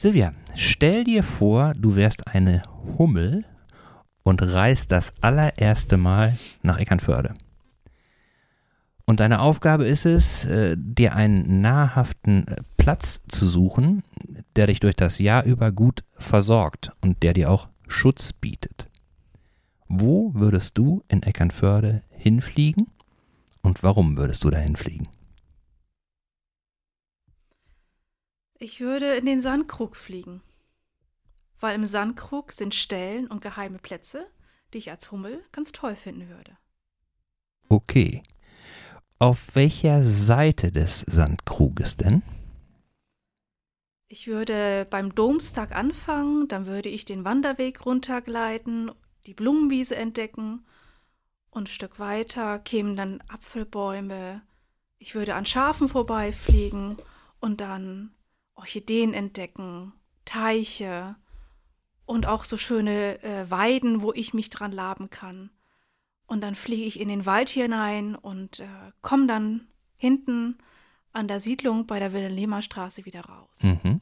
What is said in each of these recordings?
Silvia, stell dir vor, du wärst eine Hummel und reist das allererste Mal nach Eckernförde. Und deine Aufgabe ist es, äh, dir einen nahrhaften äh, Platz zu suchen, der dich durch das Jahr über gut versorgt und der dir auch Schutz bietet. Wo würdest du in Eckernförde hinfliegen und warum würdest du da hinfliegen? Ich würde in den Sandkrug fliegen, weil im Sandkrug sind Stellen und geheime Plätze, die ich als Hummel ganz toll finden würde. Okay. Auf welcher Seite des Sandkruges denn? Ich würde beim Domstag anfangen, dann würde ich den Wanderweg runtergleiten, die Blumenwiese entdecken und ein Stück weiter kämen dann Apfelbäume. Ich würde an Schafen vorbeifliegen und dann Orchideen entdecken, Teiche und auch so schöne äh, Weiden, wo ich mich dran laben kann. Und dann fliege ich in den Wald hinein und äh, komme dann hinten an der Siedlung bei der Wilhelmer Straße wieder raus. Mhm.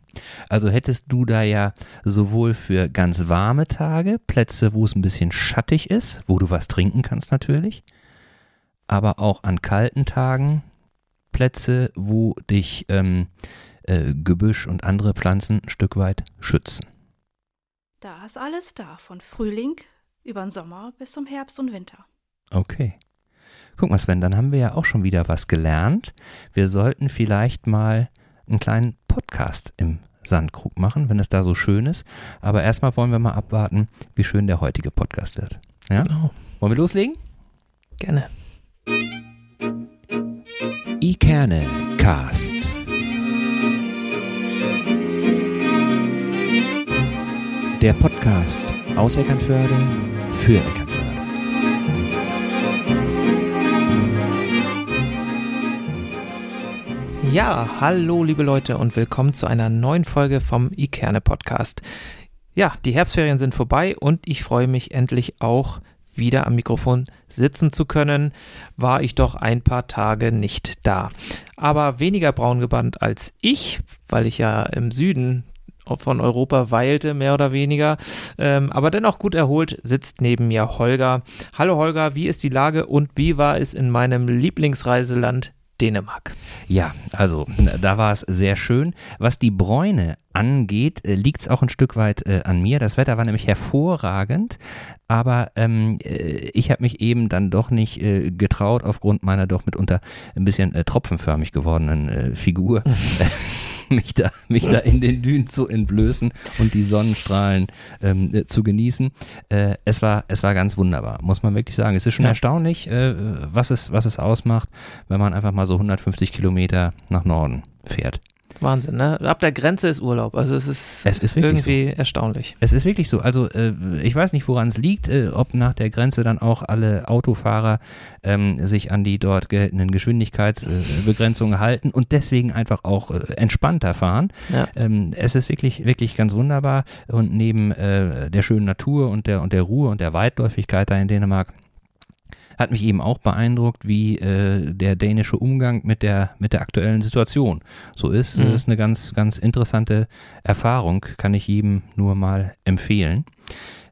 Also hättest du da ja sowohl für ganz warme Tage Plätze, wo es ein bisschen schattig ist, wo du was trinken kannst natürlich, aber auch an kalten Tagen Plätze, wo dich ähm, äh, Gebüsch und andere Pflanzen ein Stück weit schützen. Da ist alles da, von Frühling über den Sommer bis zum Herbst und Winter. Okay. Guck mal, Sven, dann haben wir ja auch schon wieder was gelernt. Wir sollten vielleicht mal einen kleinen Podcast im Sandkrug machen, wenn es da so schön ist. Aber erstmal wollen wir mal abwarten, wie schön der heutige Podcast wird. Ja? Genau. Wollen wir loslegen? Gerne. Ikerne Cast. Der Podcast aus Eckernförde für Eckernförde. Ja, hallo liebe Leute und willkommen zu einer neuen Folge vom Ikerne Podcast. Ja, die Herbstferien sind vorbei und ich freue mich endlich auch wieder am Mikrofon sitzen zu können, war ich doch ein paar Tage nicht da. Aber weniger braun gebannt als ich, weil ich ja im Süden von Europa weilte, mehr oder weniger. Ähm, aber dennoch gut erholt sitzt neben mir Holger. Hallo Holger, wie ist die Lage und wie war es in meinem Lieblingsreiseland Dänemark. Ja, also da war es sehr schön. Was die Bräune angeht, äh, liegt es auch ein Stück weit äh, an mir. Das Wetter war nämlich hervorragend, aber ähm, äh, ich habe mich eben dann doch nicht äh, getraut aufgrund meiner doch mitunter ein bisschen äh, tropfenförmig gewordenen äh, Figur. mich da, mich da in den Dünen zu entblößen und die Sonnenstrahlen ähm, äh, zu genießen. Äh, es, war, es war ganz wunderbar, muss man wirklich sagen. Es ist schon ja. erstaunlich, äh, was, es, was es ausmacht, wenn man einfach mal so 150 Kilometer nach Norden fährt. Wahnsinn, ne? Ab der Grenze ist Urlaub. Also es ist, es ist irgendwie so. erstaunlich. Es ist wirklich so. Also äh, ich weiß nicht, woran es liegt, äh, ob nach der Grenze dann auch alle Autofahrer ähm, sich an die dort geltenden Geschwindigkeitsbegrenzungen äh, halten und deswegen einfach auch äh, entspannter fahren. Ja. Ähm, es ist wirklich, wirklich ganz wunderbar. Und neben äh, der schönen Natur und der, und der Ruhe und der Weitläufigkeit da in Dänemark hat mich eben auch beeindruckt, wie äh, der dänische Umgang mit der, mit der aktuellen Situation so ist. Mhm. Das ist eine ganz, ganz interessante Erfahrung, kann ich jedem nur mal empfehlen.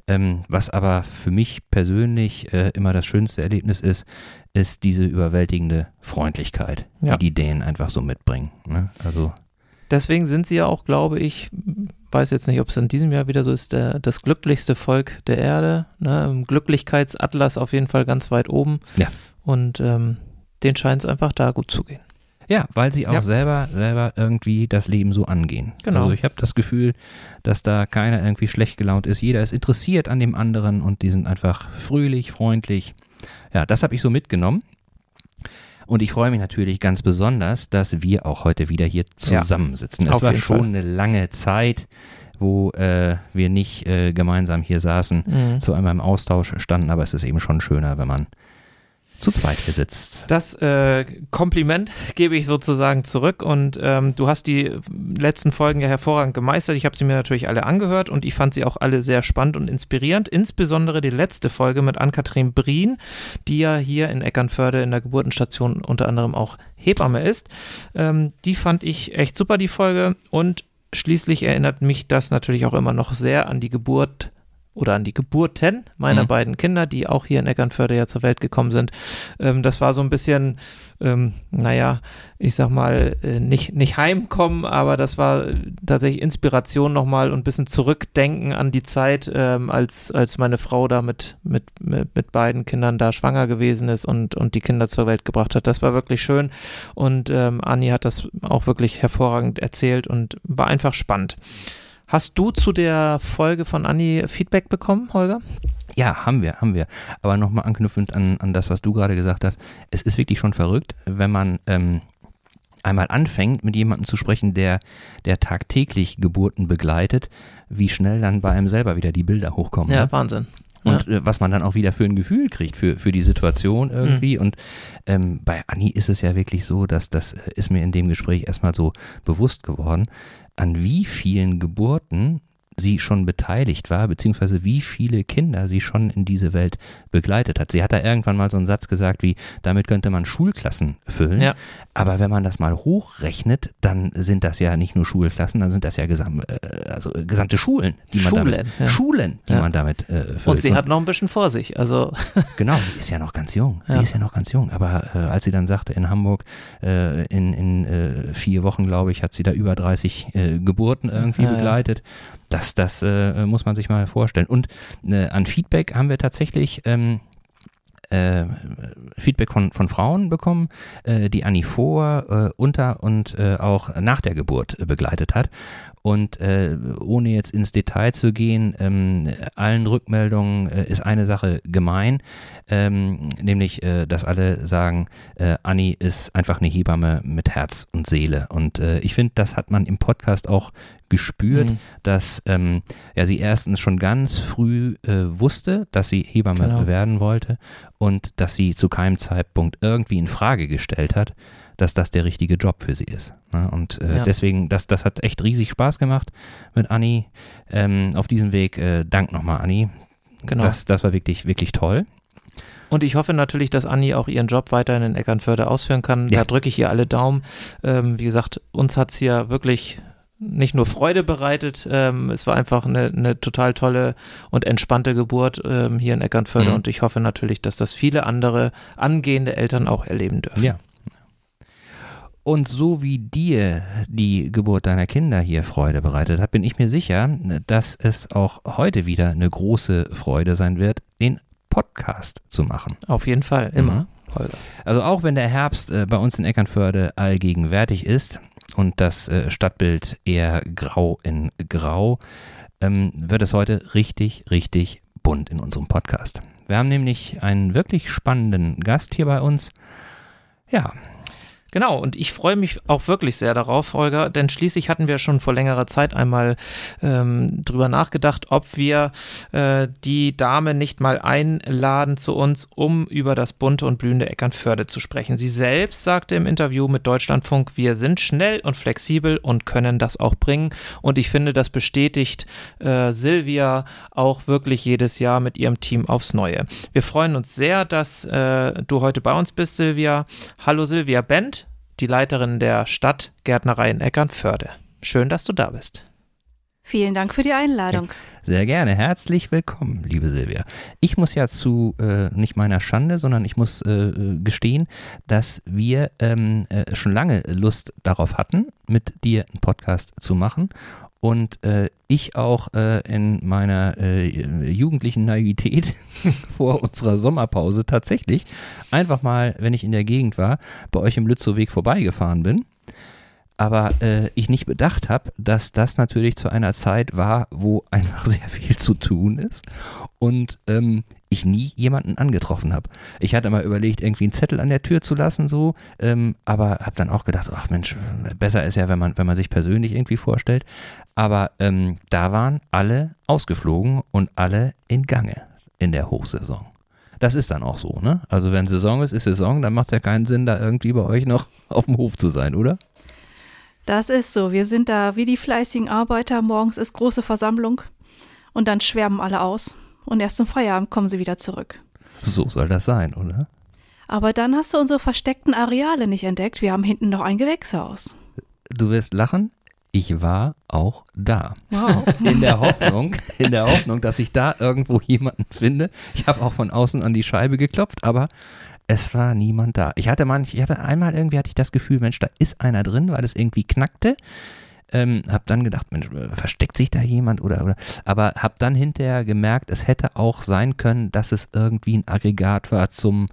Ähm, was aber für mich persönlich äh, immer das schönste Erlebnis ist, ist diese überwältigende Freundlichkeit, ja. die die Dänen einfach so mitbringen. Ne? Also Deswegen sind sie ja auch, glaube ich, weiß jetzt nicht, ob es in diesem Jahr wieder so ist, der, das glücklichste Volk der Erde. Ne? Im Glücklichkeitsatlas auf jeden Fall ganz weit oben. Ja. Und ähm, denen scheint es einfach da gut zu gehen. Ja, weil sie auch ja. selber, selber irgendwie das Leben so angehen. Genau. Also ich habe das Gefühl, dass da keiner irgendwie schlecht gelaunt ist. Jeder ist interessiert an dem anderen und die sind einfach fröhlich, freundlich. Ja, das habe ich so mitgenommen. Und ich freue mich natürlich ganz besonders, dass wir auch heute wieder hier zusammensitzen. Ja, es war schon Fall. eine lange Zeit, wo äh, wir nicht äh, gemeinsam hier saßen, mhm. zu einmal im Austausch standen, aber es ist eben schon schöner, wenn man zu zweit hier sitzt. Das äh, Kompliment gebe ich sozusagen zurück und ähm, du hast die letzten Folgen ja hervorragend gemeistert. Ich habe sie mir natürlich alle angehört und ich fand sie auch alle sehr spannend und inspirierend. Insbesondere die letzte Folge mit Ann-Kathrin Brien, die ja hier in Eckernförde in der Geburtenstation unter anderem auch Hebamme ist. Ähm, die fand ich echt super, die Folge und schließlich erinnert mich das natürlich auch immer noch sehr an die Geburt oder an die Geburten meiner mhm. beiden Kinder, die auch hier in Eckernförde ja zur Welt gekommen sind. Ähm, das war so ein bisschen, ähm, naja, ich sag mal, äh, nicht, nicht heimkommen, aber das war tatsächlich Inspiration nochmal und ein bisschen zurückdenken an die Zeit, ähm, als, als meine Frau da mit, mit, mit, mit, beiden Kindern da schwanger gewesen ist und, und die Kinder zur Welt gebracht hat. Das war wirklich schön und ähm, Anni hat das auch wirklich hervorragend erzählt und war einfach spannend. Hast du zu der Folge von Anni Feedback bekommen, Holger? Ja, haben wir, haben wir. Aber nochmal anknüpfend an, an das, was du gerade gesagt hast. Es ist wirklich schon verrückt, wenn man ähm, einmal anfängt, mit jemandem zu sprechen, der, der tagtäglich Geburten begleitet, wie schnell dann bei einem selber wieder die Bilder hochkommen. Ja, ne? Wahnsinn. Und ja. Äh, was man dann auch wieder für ein Gefühl kriegt für, für die Situation irgendwie. Mhm. Und ähm, bei Anni ist es ja wirklich so, dass das äh, ist mir in dem Gespräch erstmal so bewusst geworden an wie vielen Geburten sie schon beteiligt war, beziehungsweise wie viele Kinder sie schon in diese Welt begleitet hat. Sie hat da irgendwann mal so einen Satz gesagt wie, damit könnte man Schulklassen füllen. Ja. Aber wenn man das mal hochrechnet, dann sind das ja nicht nur Schulklassen, dann sind das ja gesam äh, also gesamte Schulen, die man Schulen, damit, ja. Schulen, die ja. man damit äh, füllt. Und sie hat noch ein bisschen vor sich. Also genau, sie ist ja noch ganz jung. Sie ist ja noch ganz jung. Aber äh, als sie dann sagte, in Hamburg äh, in, in äh, vier Wochen, glaube ich, hat sie da über 30 äh, Geburten irgendwie begleitet. Das, das muss man sich mal vorstellen. Und an Feedback haben wir tatsächlich ähm, äh, Feedback von, von Frauen bekommen, äh, die Annie vor, äh, unter und äh, auch nach der Geburt begleitet hat. Und äh, ohne jetzt ins Detail zu gehen, ähm, allen Rückmeldungen äh, ist eine Sache gemein, ähm, nämlich, äh, dass alle sagen, äh, Anni ist einfach eine Hebamme mit Herz und Seele. Und äh, ich finde, das hat man im Podcast auch gespürt, mhm. dass ähm, ja, sie erstens schon ganz früh äh, wusste, dass sie Hebamme genau. werden wollte und dass sie zu keinem Zeitpunkt irgendwie in Frage gestellt hat, dass das der richtige Job für sie ist. Ne? Und äh, ja. deswegen, das, das hat echt riesig Spaß gemacht mit Anni ähm, auf diesem Weg. Äh, Dank nochmal, Anni. Genau. Das, das war wirklich, wirklich toll. Und ich hoffe natürlich, dass Anni auch ihren Job weiterhin in Eckernförde ausführen kann. Ja. Da drücke ich ihr alle Daumen. Ähm, wie gesagt, uns hat es ja wirklich nicht nur Freude bereitet, ähm, es war einfach eine, eine, total tolle und entspannte Geburt ähm, hier in Eckernförde mhm. und ich hoffe natürlich, dass das viele andere angehende Eltern auch erleben dürfen. Ja, und so wie dir die Geburt deiner Kinder hier Freude bereitet hat, bin ich mir sicher, dass es auch heute wieder eine große Freude sein wird, den Podcast zu machen. Auf jeden Fall, immer. Mhm. Also auch wenn der Herbst äh, bei uns in Eckernförde allgegenwärtig ist und das äh, Stadtbild eher grau in grau, ähm, wird es heute richtig, richtig bunt in unserem Podcast. Wir haben nämlich einen wirklich spannenden Gast hier bei uns. Ja, Genau, und ich freue mich auch wirklich sehr darauf, Holger, denn schließlich hatten wir schon vor längerer Zeit einmal ähm, drüber nachgedacht, ob wir äh, die Dame nicht mal einladen zu uns, um über das bunte und blühende Eckernförde zu sprechen. Sie selbst sagte im Interview mit Deutschlandfunk, wir sind schnell und flexibel und können das auch bringen. Und ich finde, das bestätigt äh, Silvia auch wirklich jedes Jahr mit ihrem Team aufs Neue. Wir freuen uns sehr, dass äh, du heute bei uns bist, Silvia. Hallo Silvia Bent die Leiterin der Stadtgärtnerei in Eckernförde. Schön, dass du da bist. Vielen Dank für die Einladung. Sehr gerne. Herzlich willkommen, liebe Silvia. Ich muss ja zu äh, nicht meiner Schande, sondern ich muss äh, gestehen, dass wir ähm, äh, schon lange Lust darauf hatten, mit dir einen Podcast zu machen und äh, ich auch äh, in meiner äh, jugendlichen Naivität vor unserer Sommerpause tatsächlich einfach mal, wenn ich in der Gegend war, bei euch im Lützowweg vorbeigefahren bin aber äh, ich nicht bedacht habe, dass das natürlich zu einer Zeit war, wo einfach sehr viel zu tun ist und ähm, ich nie jemanden angetroffen habe. Ich hatte mal überlegt, irgendwie einen Zettel an der Tür zu lassen, so, ähm, aber habe dann auch gedacht, ach Mensch, besser ist ja, wenn man, wenn man sich persönlich irgendwie vorstellt. Aber ähm, da waren alle ausgeflogen und alle in Gange in der Hochsaison. Das ist dann auch so, ne? Also wenn Saison ist, ist Saison, dann macht es ja keinen Sinn, da irgendwie bei euch noch auf dem Hof zu sein, oder? Das ist so. Wir sind da wie die fleißigen Arbeiter. Morgens ist große Versammlung und dann schwärmen alle aus. Und erst zum Feierabend kommen sie wieder zurück. So soll das sein, oder? Aber dann hast du unsere versteckten Areale nicht entdeckt. Wir haben hinten noch ein Gewächshaus. Du wirst lachen. ich war auch da. Wow. In der Hoffnung, in der Hoffnung, dass ich da irgendwo jemanden finde. Ich habe auch von außen an die Scheibe geklopft, aber es war niemand da. Ich hatte manch, ich hatte einmal irgendwie hatte ich das Gefühl, Mensch, da ist einer drin, weil es irgendwie knackte. Ähm, hab dann gedacht, Mensch, äh, versteckt sich da jemand oder, oder, aber hab dann hinterher gemerkt, es hätte auch sein können, dass es irgendwie ein Aggregat war zum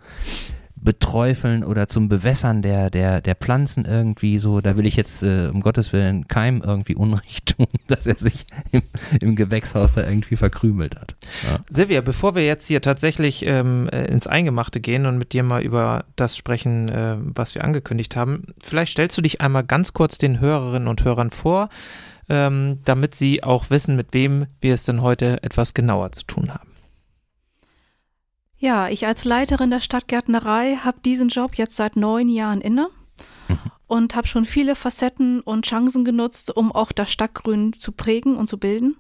Beträufeln oder zum Bewässern der, der, der Pflanzen irgendwie so. Da will ich jetzt äh, um Gottes Willen keinem irgendwie Unrecht tun, dass er sich im, im Gewächshaus da irgendwie verkrümelt hat. Ja. Silvia, bevor wir jetzt hier tatsächlich ähm, äh, ins Eingemachte gehen und mit dir mal über das sprechen, äh, was wir angekündigt haben, vielleicht stellst du dich einmal ganz kurz den Hörerinnen und Hörern vor, ähm, damit sie auch wissen, mit wem wir es denn heute etwas genauer zu tun haben. Ja, ich als Leiterin der Stadtgärtnerei habe diesen Job jetzt seit neun Jahren inne Mhm. und habe schon viele Facetten und Chancen genutzt, um auch das Stadtgrün zu prägen und zu bilden.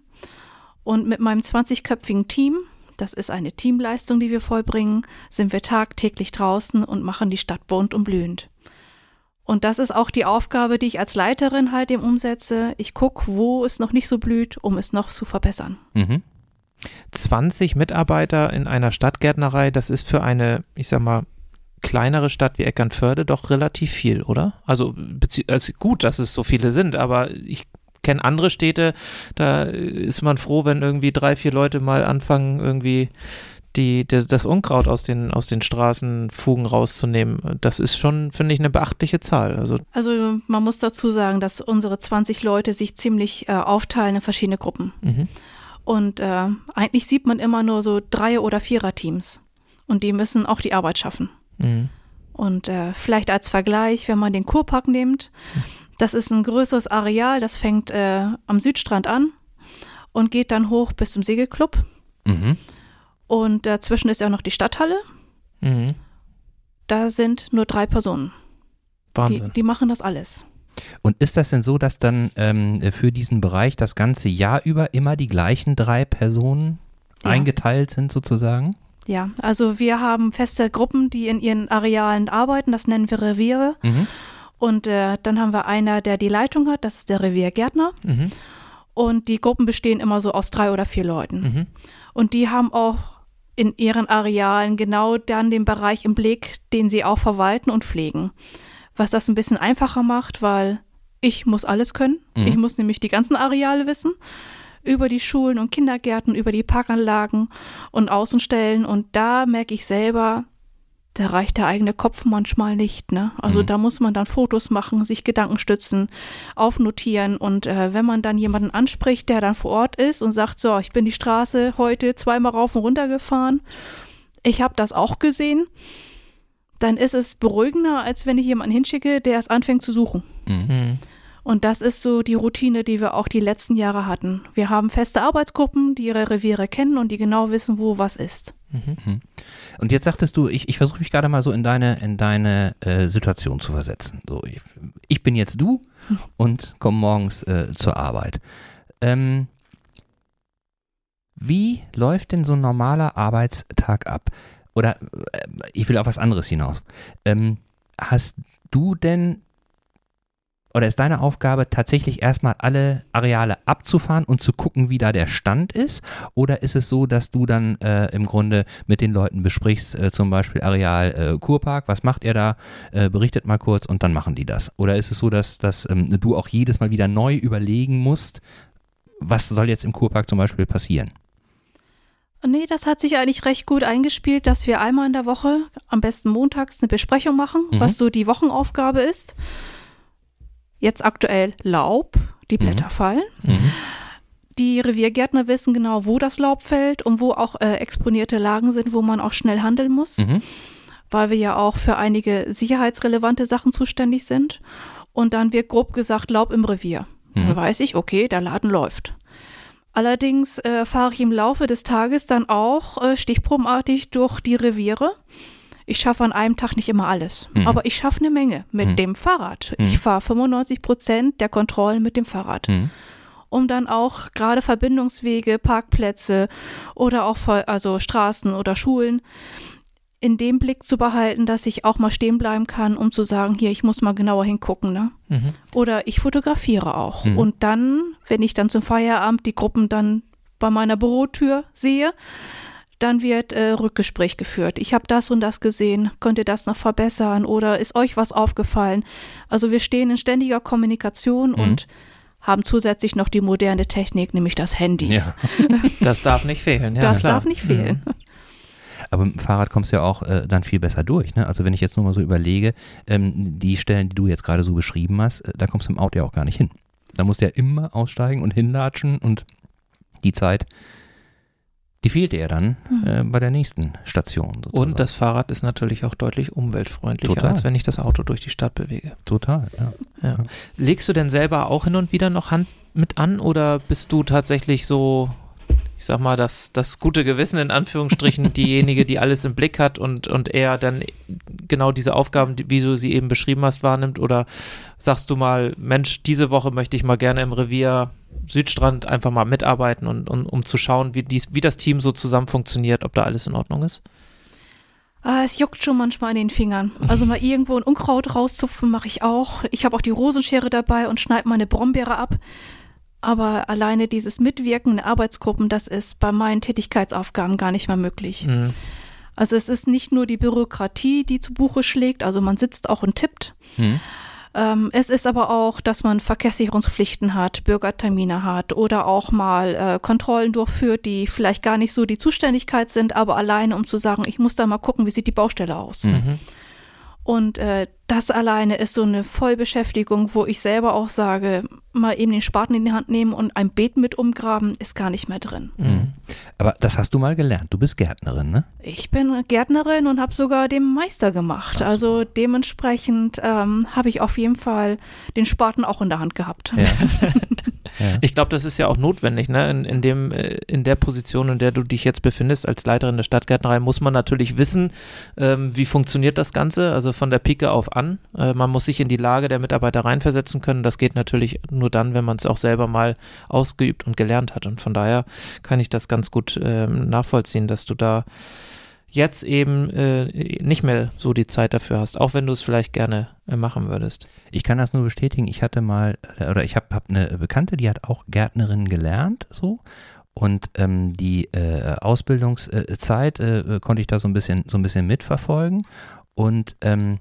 Und mit meinem 20-köpfigen Team, das ist eine Teamleistung, die wir vollbringen, sind wir tagtäglich draußen und machen die Stadt bunt und blühend. Und das ist auch die Aufgabe, die ich als Leiterin halt eben umsetze. Ich gucke, wo es noch nicht so blüht, um es noch zu verbessern. Mhm. 20 Mitarbeiter in einer Stadtgärtnerei, das ist für eine, ich sag mal, kleinere Stadt wie Eckernförde doch relativ viel, oder? Also, also gut, dass es so viele sind, aber ich kenne andere Städte, da ist man froh, wenn irgendwie drei, vier Leute mal anfangen, irgendwie die, die, das Unkraut aus den, aus den Straßenfugen rauszunehmen. Das ist schon, finde ich, eine beachtliche Zahl. Also, Also man muss dazu sagen, dass unsere 20 Leute sich ziemlich äh, aufteilen in verschiedene Gruppen. mhm. Und äh, eigentlich sieht man immer nur so Dreier- oder Vierer-Teams. Und die müssen auch die Arbeit schaffen. Mhm. Und äh, vielleicht als Vergleich, wenn man den Kurpark nimmt, das ist ein größeres Areal, das fängt äh, am Südstrand an und geht dann hoch bis zum Segelclub. Mhm. Und dazwischen ist ja noch die Stadthalle. Mhm. Da sind nur drei Personen. Die, Wahnsinn. die machen das alles. Und ist das denn so, dass dann ähm, für diesen Bereich das ganze Jahr über immer die gleichen drei Personen Ja. eingeteilt sind sozusagen? Ja, also wir haben feste Gruppen, die in ihren Arealen arbeiten. Das nennen wir Reviere. Mhm. Und äh, dann haben wir einer, der die Leitung hat. Das ist der Reviergärtner. Mhm. Und die Gruppen bestehen immer so aus drei oder vier Leuten. Mhm. Und die haben auch in ihren Arealen genau dann den Bereich im Blick, den sie auch verwalten und pflegen. Was das ein bisschen einfacher macht, weil ich muss alles können. Mhm. Ich muss nämlich die ganzen Areale wissen. Über die Schulen und Kindergärten, über die Parkanlagen und Außenstellen. Und da merke ich selber, da reicht der eigene Kopf manchmal nicht. Ne? Also Mhm. da muss man dann Fotos machen, sich Gedanken stützen, aufnotieren. Und äh, wenn man dann jemanden anspricht, der dann vor Ort ist und sagt, so, ich bin die Straße heute zweimal rauf und runter gefahren, ich habe das auch gesehen, dann ist es beruhigender, als wenn ich jemanden hinschicke, der es anfängt zu suchen. Mhm. Mhm. Und das ist so die Routine, die wir auch die letzten Jahre hatten. Wir haben feste Arbeitsgruppen, die ihre Reviere kennen und die genau wissen, wo was ist. Mhm. Und jetzt sagtest du, ich, ich versuche mich gerade mal so in deine, in deine äh, Situation zu versetzen. So, ich, ich bin jetzt du und komme morgens äh, zur Arbeit. Ähm, wie läuft denn so ein normaler Arbeitstag ab? Oder äh, ich will auf was anderes hinaus. Ähm, hast du denn oder ist deine Aufgabe tatsächlich erstmal alle Areale abzufahren und zu gucken, wie da der Stand ist? Oder ist es so, dass du dann äh, im Grunde mit den Leuten besprichst, äh, zum Beispiel Areal äh, Kurpark, was macht ihr da? Äh, berichtet mal kurz und dann machen die das. Oder ist es so, dass, dass ähm, du auch jedes Mal wieder neu überlegen musst, was soll jetzt im Kurpark zum Beispiel passieren? Nee, das hat sich eigentlich recht gut eingespielt, dass wir einmal in der Woche, am besten montags, eine Besprechung machen, Mhm. was so die Wochenaufgabe ist. Jetzt aktuell Laub, die Mhm. Blätter fallen. Mhm. Die Reviergärtner wissen genau, wo das Laub fällt und wo auch äh, exponierte Lagen sind, wo man auch schnell handeln muss, Mhm. weil wir ja auch für einige sicherheitsrelevante Sachen zuständig sind. Und dann wird grob gesagt Laub im Revier. Mhm. Dann weiß ich, okay, der Laden läuft. Allerdings äh, fahre ich im Laufe des Tages dann auch äh, stichprobenartig durch die Reviere. Ich schaffe an einem Tag nicht immer alles, Mhm. aber ich schaffe eine Menge mit Mhm. dem Fahrrad. Mhm. Ich fahre 95 Prozent der Kontrollen mit dem Fahrrad Mhm. um dann auch gerade Verbindungswege, Parkplätze oder auch also Straßen oder Schulen in dem Blick zu behalten, dass ich auch mal stehen bleiben kann, um zu sagen, hier, ich muss mal genauer hingucken. Ne? Mhm. Oder ich fotografiere auch. Mhm. Und dann, wenn ich dann zum Feierabend die Gruppen dann bei meiner Bürotür sehe, dann wird äh, Rückgespräch geführt. Ich habe das und das gesehen, könnt ihr das noch verbessern oder ist euch was aufgefallen? Also wir stehen in ständiger Kommunikation Mhm. und haben zusätzlich noch die moderne Technik, nämlich das Handy. Ja. Das darf nicht fehlen. Ja, das klar. darf nicht fehlen. Aber mit dem Fahrrad kommst du ja auch äh, dann viel besser durch. Ne? Also wenn ich jetzt nur mal so überlege, ähm, die Stellen, die du jetzt gerade so beschrieben hast, äh, da kommst du im Auto ja auch gar nicht hin. Da musst du ja immer aussteigen und hinlatschen und die Zeit, die fehlt dir ja dann Mhm. äh, bei der nächsten Station. Sozusagen. Und das Fahrrad ist natürlich auch deutlich umweltfreundlicher, Total. als wenn ich das Auto durch die Stadt bewege. Total, ja. Ja. Legst du denn selber auch hin und wieder noch Hand mit an oder bist du tatsächlich so, ich sag mal, das, das gute Gewissen in Anführungsstrichen, diejenige, die alles im Blick hat und, und eher dann genau diese Aufgaben, wie du sie eben beschrieben hast, wahrnimmt? Oder sagst du mal, Mensch, diese Woche möchte ich mal gerne im Revier Südstrand einfach mal mitarbeiten und, und um zu schauen, wie, dies, wie das Team so zusammen funktioniert, ob da alles in Ordnung ist? Ah, es juckt schon manchmal in den Fingern. Also mal irgendwo ein Unkraut rauszupfen mache ich auch. Ich habe auch die Rosenschere dabei und schneide meine Brombeere ab. Aber alleine dieses Mitwirken in Arbeitsgruppen, das ist bei meinen Tätigkeitsaufgaben gar nicht mehr möglich. Mhm. Also es ist nicht nur die Bürokratie, die zu Buche schlägt, also man sitzt auch und tippt. Hm? Ähm, es ist aber auch, dass man Verkehrssicherungspflichten hat, Bürgertermine hat oder auch mal äh, Kontrollen durchführt, die vielleicht gar nicht so die Zuständigkeit sind, aber alleine um zu sagen, ich muss da mal gucken, wie sieht die Baustelle aus. Mhm. Mhm. Und äh, das alleine ist so eine Vollbeschäftigung, wo ich selber auch sage, mal eben den Spaten in die Hand nehmen und ein Beet mit umgraben, ist gar nicht mehr drin. Mhm. Aber das hast du mal gelernt. Du bist Gärtnerin, ne? Ich bin Gärtnerin und habe sogar den Meister gemacht. Also dementsprechend ähm, habe ich auf jeden Fall den Spaten auch in der Hand gehabt. Ja. ja. Ich glaube, das ist ja auch notwendig, ne? In, in, dem, äh, in der Position, in der du dich jetzt befindest, als Leiterin der Stadtgärtnerei, muss man natürlich wissen, ähm, wie funktioniert das Ganze, also von der Pike auf an. Äh, man muss sich in die Lage der Mitarbeiter reinversetzen können. Das geht natürlich nur dann, wenn man es auch selber mal ausgeübt und gelernt hat. Und von daher kann ich das ganz gut ähm, nachvollziehen, dass du da jetzt eben äh, nicht mehr so die Zeit dafür hast, auch wenn du es vielleicht gerne äh, machen würdest. Ich kann das nur bestätigen. Ich hatte mal, äh, oder ich habe hab eine Bekannte, die hat auch Gärtnerin gelernt, so. Und ähm, die äh, Ausbildungszeit äh, konnte ich da so ein bisschen, so ein bisschen mitverfolgen. Und ähm,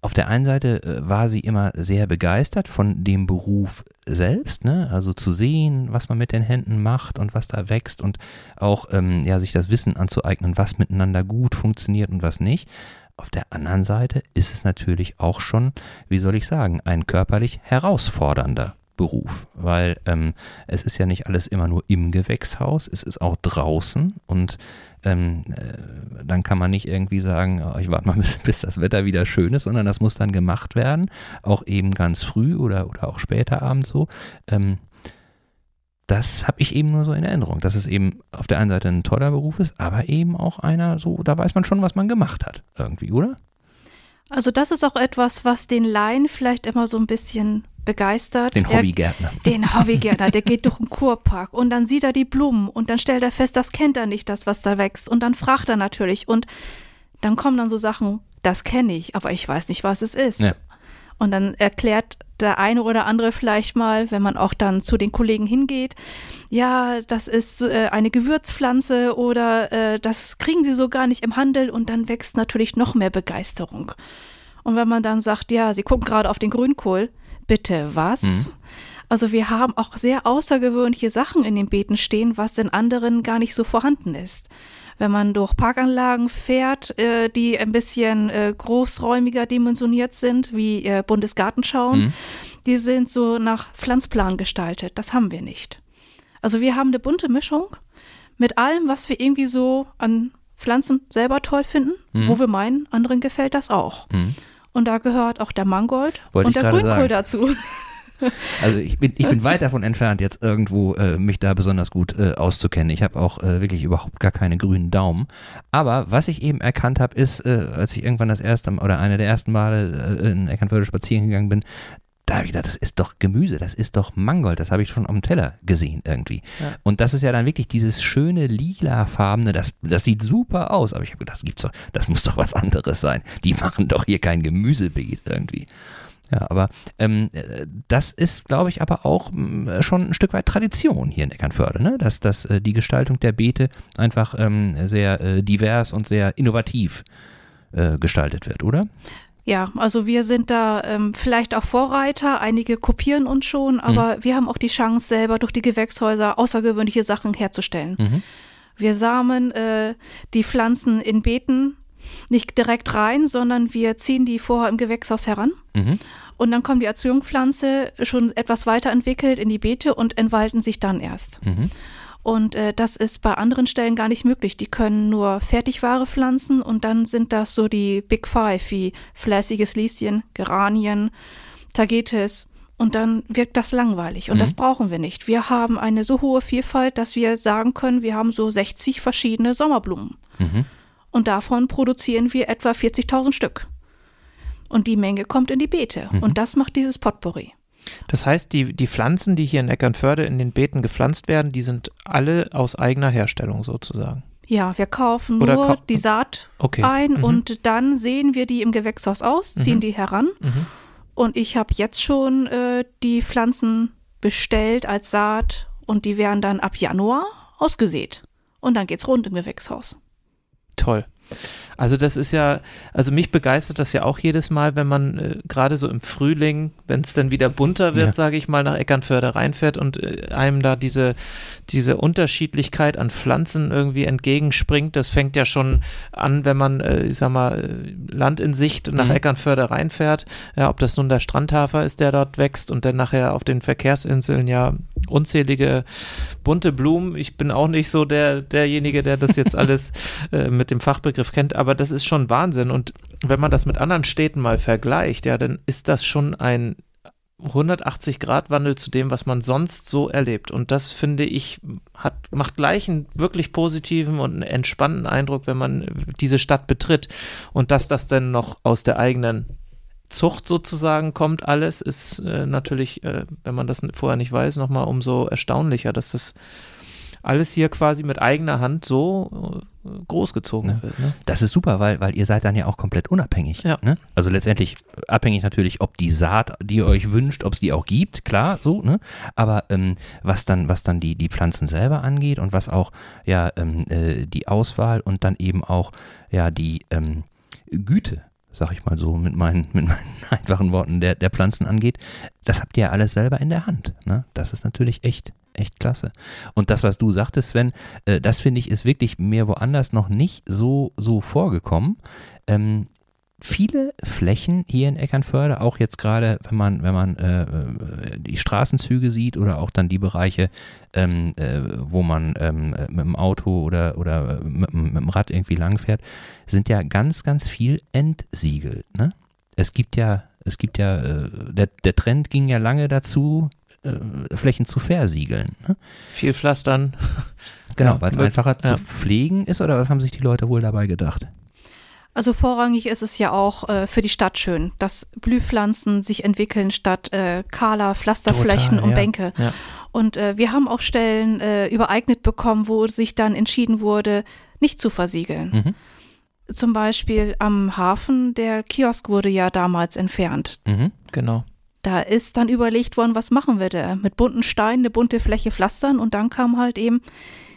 auf der einen Seite äh, war sie immer sehr begeistert von dem Beruf selbst, ne? also zu sehen, was man mit den Händen macht und was da wächst und auch ähm, ja, sich das Wissen anzueignen, was miteinander gut funktioniert und was nicht. Auf der anderen Seite ist es natürlich auch schon, wie soll ich sagen, ein körperlich herausfordernder Beruf, weil ähm, es ist ja nicht alles immer nur im Gewächshaus, es ist auch draußen und ähm, äh, dann kann man nicht irgendwie sagen, oh, ich warte mal, bis, bis das Wetter wieder schön ist, sondern das muss dann gemacht werden, auch eben ganz früh oder, oder auch später abends so. Ähm, das habe ich eben nur so in Erinnerung, dass es eben auf der einen Seite ein toller Beruf ist, aber eben auch einer so, da weiß man schon, was man gemacht hat, irgendwie, oder? Also das ist auch etwas, was den Laien vielleicht immer so ein bisschen begeistert. Den Er- Hobbygärtner. Den Hobbygärtner, der geht durch den Kurpark und dann sieht er die Blumen und dann stellt er fest, das kennt er nicht, das, was da wächst. Und dann fragt er natürlich und dann kommen dann so Sachen, das kenne ich, aber ich weiß nicht, was es ist. Ja. Und dann erklärt der eine oder andere vielleicht mal, wenn man auch dann zu den Kollegen hingeht, ja, das ist äh, eine Gewürzpflanze oder äh, das kriegen sie so gar nicht im Handel und dann wächst natürlich noch mehr Begeisterung. Und wenn man dann sagt, ja, sie gucken gerade auf den Grünkohl, bitte was? Mhm. Also wir haben auch sehr außergewöhnliche Sachen in den Beeten stehen, was in anderen gar nicht so vorhanden ist. Wenn man durch Parkanlagen fährt, äh, die ein bisschen äh, großräumiger dimensioniert sind, wie äh, Bundesgartenschauen, Mhm. die sind so nach Pflanzplan gestaltet. Das haben wir nicht. Also wir haben eine bunte Mischung mit allem, was wir irgendwie so an Pflanzen selber toll finden, Mhm. wo wir meinen, anderen gefällt das auch. Mhm. Und da gehört auch der Mangold Wollte und der Grünkohl dazu. Also ich bin, ich bin weit davon entfernt, jetzt irgendwo äh, mich da besonders gut äh, auszukennen. Ich habe auch äh, wirklich überhaupt gar keine grünen Daumen. Aber was ich eben erkannt habe, ist, äh, als ich irgendwann das erste Mal oder eine der ersten Male äh, in Eckernförde spazieren gegangen bin, da habe ich gedacht, das ist doch Gemüse, das ist doch Mangold, das habe ich schon am Teller gesehen irgendwie. Ja. Und das ist ja dann wirklich dieses schöne lilafarbene, das, das sieht super aus, aber ich habe gedacht, das gibt's doch, das muss doch was anderes sein. Die machen doch hier kein Gemüsebeet irgendwie. Ja, aber ähm, äh, das ist, glaube ich, aber auch mh, schon ein Stück weit Tradition hier in Eckernförde, ne? dass, dass äh, die Gestaltung der Beete einfach ähm, sehr äh, divers und sehr innovativ äh, gestaltet wird, oder? Ja, also wir sind da ähm, vielleicht auch Vorreiter. Einige kopieren uns schon, aber wir haben auch die Chance, selber durch die Gewächshäuser außergewöhnliche Sachen herzustellen. Mhm. Wir samen äh, die Pflanzen in Beeten nicht direkt rein, sondern wir ziehen die vorher im Gewächshaus heran. Mhm. Und dann kommt die als Jungpflanze schon etwas weiterentwickelt in die Beete und entwalten sich dann erst. Mhm. Und äh, das ist bei anderen Stellen gar nicht möglich. Die können nur Fertigware pflanzen und dann sind das so die Big Five wie fleißiges Lieschen, Geranien, Tagetes. Und dann wirkt das langweilig. Und Mhm. das brauchen wir nicht. Wir haben eine so hohe Vielfalt, dass wir sagen können, wir haben so 60 verschiedene Sommerblumen. Mhm. Und davon produzieren wir etwa 40.000 Stück. Und die Menge kommt in die Beete. Mhm. Und das macht dieses Potpourri. Das heißt, die, die Pflanzen, die hier in Eckernförde in den Beeten gepflanzt werden, die sind alle aus eigener Herstellung sozusagen. Ja, wir kaufen Oder nur kau- die Saat Okay. ein Mhm. und dann sehen wir die im Gewächshaus aus, ziehen Mhm. die heran. Mhm. Und ich habe jetzt schon äh, die Pflanzen bestellt als Saat und die werden dann ab Januar ausgesät. Und dann geht's rund im Gewächshaus. Toll. Also das ist ja, also mich begeistert das ja auch jedes Mal, wenn man äh, gerade so im Frühling, wenn es dann wieder bunter wird, Ja. sage ich mal, nach Eckernförde reinfährt und äh, einem da diese, diese Unterschiedlichkeit an Pflanzen irgendwie entgegenspringt. Das fängt ja schon an, wenn man, äh, ich sag mal, äh, Land in Sicht nach Mhm. Eckernförde reinfährt. Ja, ob das nun der Strandhafer ist, der dort wächst und dann nachher auf den Verkehrsinseln ja unzählige bunte Blumen. Ich bin auch nicht so der, derjenige, der das jetzt alles äh, mit dem Fachbegriff kennt, aber das ist schon Wahnsinn. Und wenn man das mit anderen Städten mal vergleicht, ja, dann ist das schon ein 180-Grad-Wandel zu dem, was man sonst so erlebt. Und das finde ich, hat, macht gleich einen wirklich positiven und einen entspannten Eindruck, wenn man diese Stadt betritt. Und dass das dann noch aus der eigenen Zucht sozusagen kommt, alles ist äh, natürlich, äh, wenn man das vorher nicht weiß, nochmal umso erstaunlicher, dass das alles hier quasi mit eigener Hand so äh, großgezogen Ja. wird. Ne? Das ist super, weil, weil ihr seid dann ja auch komplett unabhängig. Ja. Ne? Also letztendlich abhängig natürlich, ob die Saat, die ihr euch wünscht, ob es die auch gibt, klar, so, ne? Aber ähm, was dann, was dann die, die Pflanzen selber angeht und was auch ja ähm, äh, die Auswahl und dann eben auch ja die ähm, Güte, sag ich mal so, mit meinen, mit meinen einfachen Worten der, der Pflanzen angeht, das habt ihr ja alles selber in der Hand. Ne? Das ist natürlich echt, echt klasse. Und das, was du sagtest, Sven, äh, das finde ich, ist wirklich mir woanders noch nicht so, so vorgekommen. Ähm, viele Flächen hier in Eckernförde, auch jetzt gerade, wenn man, wenn man äh, äh, die Straßenzüge sieht oder auch dann die Bereiche, ähm, äh, wo man ähm, äh, mit dem Auto oder, oder mit, mit dem Rad irgendwie langfährt, sind ja ganz, ganz viel entsiegelt. Ne? Es gibt ja, es gibt ja, äh, der, der Trend ging ja lange dazu, äh, Flächen zu versiegeln. Ne? Viel Pflastern. Genau, Ja, weil es einfacher ja. zu pflegen ist oder was haben sich die Leute wohl dabei gedacht? Also vorrangig ist es ja auch äh, für die Stadt schön, dass Blühpflanzen sich entwickeln statt äh, kahler Pflasterflächen Total, und ja. Bänke. Ja. Und äh, wir haben auch Stellen äh, übereignet bekommen, wo sich dann entschieden wurde, nicht zu versiegeln. Mhm. Zum Beispiel am Hafen, der Kiosk wurde ja damals entfernt. Mhm. Genau. Da ist dann überlegt worden, was machen wir da? Mit bunten Steinen eine bunte Fläche pflastern und dann kam halt eben,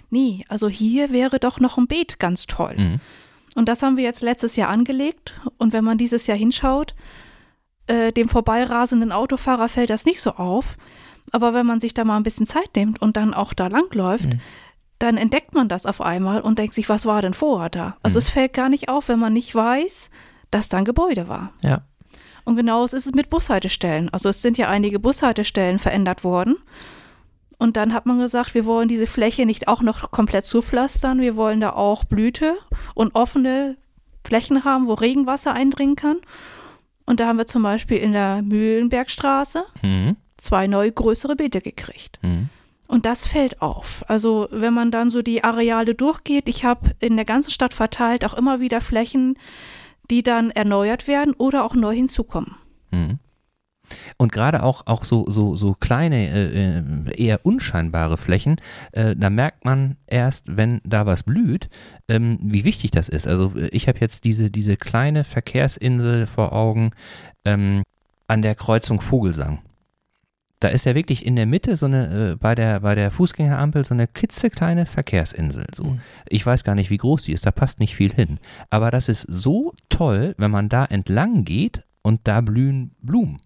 nee, also hier wäre doch noch ein Beet ganz toll. Mhm. Und das haben wir jetzt letztes Jahr angelegt. Und wenn man dieses Jahr hinschaut, äh, dem vorbeirasenden Autofahrer fällt das nicht so auf. Aber wenn man sich da mal ein bisschen Zeit nimmt und dann auch da langläuft, Mhm. dann entdeckt man das auf einmal und denkt sich, was war denn vorher da? Also Mhm. es fällt gar nicht auf, wenn man nicht weiß, dass da ein Gebäude war. Ja. Und genauso ist es mit Bushaltestellen. Also es sind ja einige Bushaltestellen verändert worden. Und dann hat man gesagt, wir wollen diese Fläche nicht auch noch komplett zupflastern. Wir wollen da auch Blüte und offene Flächen haben, wo Regenwasser eindringen kann. Und da haben wir zum Beispiel in der Mühlenbergstraße Mhm. zwei neue größere Beete gekriegt. Mhm. Und das fällt auf. Also wenn man dann so die Areale durchgeht, ich habe in der ganzen Stadt verteilt auch immer wieder Flächen, die dann erneuert werden oder auch neu hinzukommen. Mhm. Und gerade auch, auch so, so, so kleine, äh, äh, eher unscheinbare Flächen, äh, da merkt man erst, wenn da was blüht, ähm, wie wichtig das ist. Also äh, ich habe jetzt diese, diese kleine Verkehrsinsel vor Augen ähm, an der Kreuzung Vogelsang. Da ist ja wirklich in der Mitte so eine, äh, bei der, bei der Fußgängerampel so eine klitzekleine Verkehrsinsel. So. Mhm. Ich weiß gar nicht, wie groß die ist, da passt nicht viel hin. Aber das ist so toll, wenn man da entlang geht und da blühen Blumen.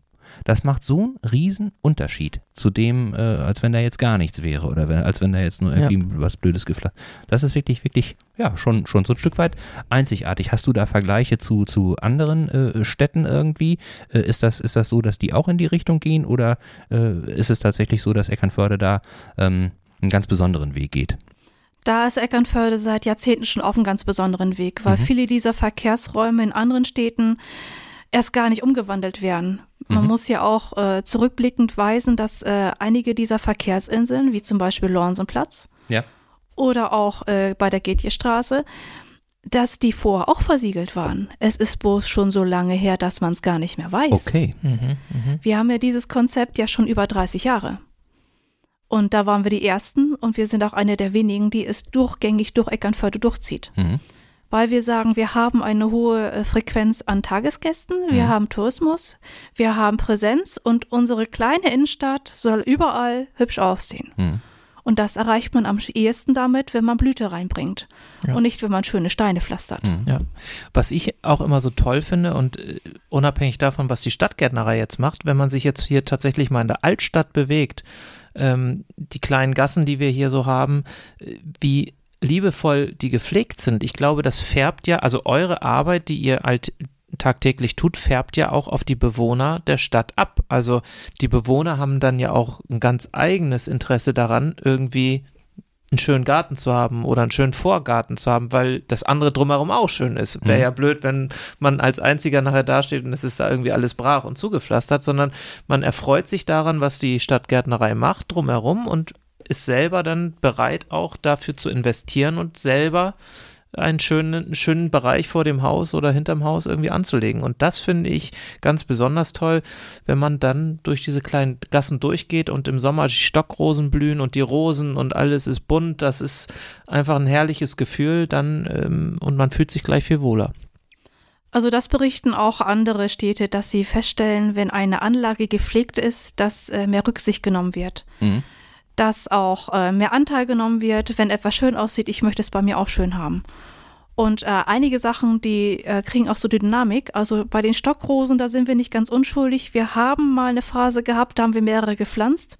Das macht so einen riesen Unterschied zu dem, äh, als wenn da jetzt gar nichts wäre oder wenn, als wenn da jetzt nur irgendwie was Blödes geflattert. Das ist wirklich, wirklich, ja, schon, schon so ein Stück weit einzigartig. Hast du da Vergleiche zu, zu anderen äh, Städten irgendwie? Äh, ist, das, ist das so, dass die auch in die Richtung gehen oder äh, ist es tatsächlich so, dass Eckernförde da ähm, einen ganz besonderen Weg geht? Da ist Eckernförde seit Jahrzehnten schon auf einem ganz besonderen Weg, weil Mhm. viele dieser Verkehrsräume in anderen Städten erst gar nicht umgewandelt werden. Man Mhm. muss ja auch äh, zurückblickend weisen, dass äh, einige dieser Verkehrsinseln, wie zum Beispiel Lornsenplatz Ja. oder auch äh, bei der Getjestraße, dass die vorher auch versiegelt waren. Es ist bloß schon so lange her, dass man es gar nicht mehr weiß. Okay. Mhm, mhm. Wir haben ja dieses Konzept ja schon über 30 Jahre. Und da waren wir die Ersten und wir sind auch eine der wenigen, die es durchgängig durch Eckernförde durchzieht. Mhm. Weil wir sagen, wir haben eine hohe äh, Frequenz an Tagesgästen, wir Mhm. haben Tourismus, wir haben Präsenz und unsere kleine Innenstadt soll überall hübsch aussehen. Mhm. Und das erreicht man am ehesten damit, wenn man Blüte reinbringt Ja. und nicht, wenn man schöne Steine pflastert. Mhm. Ja, was ich auch immer so toll finde und äh, unabhängig davon, was die Stadtgärtnerei jetzt macht, wenn man sich jetzt hier tatsächlich mal in der Altstadt bewegt, ähm, die kleinen Gassen, die wir hier so haben, äh, wie liebevoll die gepflegt sind. Ich glaube, das färbt ja, also eure Arbeit, die ihr halt tagtäglich tut, färbt ja auch auf die Bewohner der Stadt ab. Also die Bewohner haben dann ja auch ein ganz eigenes Interesse daran, irgendwie einen schönen Garten zu haben oder einen schönen Vorgarten zu haben, weil das andere drumherum auch schön ist. Wäre Mhm. ja blöd, wenn man als Einziger nachher dasteht und es ist da irgendwie alles brach und zugepflastert, sondern man erfreut sich daran, was die Stadtgärtnerei macht drumherum und ist selber dann bereit, auch dafür zu investieren und selber einen schönen, einen schönen Bereich vor dem Haus oder hinterm Haus irgendwie anzulegen. Und das finde ich ganz besonders toll, wenn man dann durch diese kleinen Gassen durchgeht und im Sommer die Stockrosen blühen und die Rosen und alles ist bunt. Das ist einfach ein herrliches Gefühl dann ähm, und man fühlt sich gleich viel wohler. Also das berichten auch andere Städte, dass sie feststellen, wenn eine Anlage gepflegt ist, dass äh, mehr Rücksicht genommen wird. Mhm. Dass auch äh, mehr Anteil genommen wird, wenn etwas schön aussieht, ich möchte es bei mir auch schön haben. Und äh, einige Sachen, die äh, kriegen auch so Dynamik. Also bei den Stockrosen, da sind wir nicht ganz unschuldig. Wir haben mal eine Phase gehabt, da haben wir mehrere gepflanzt,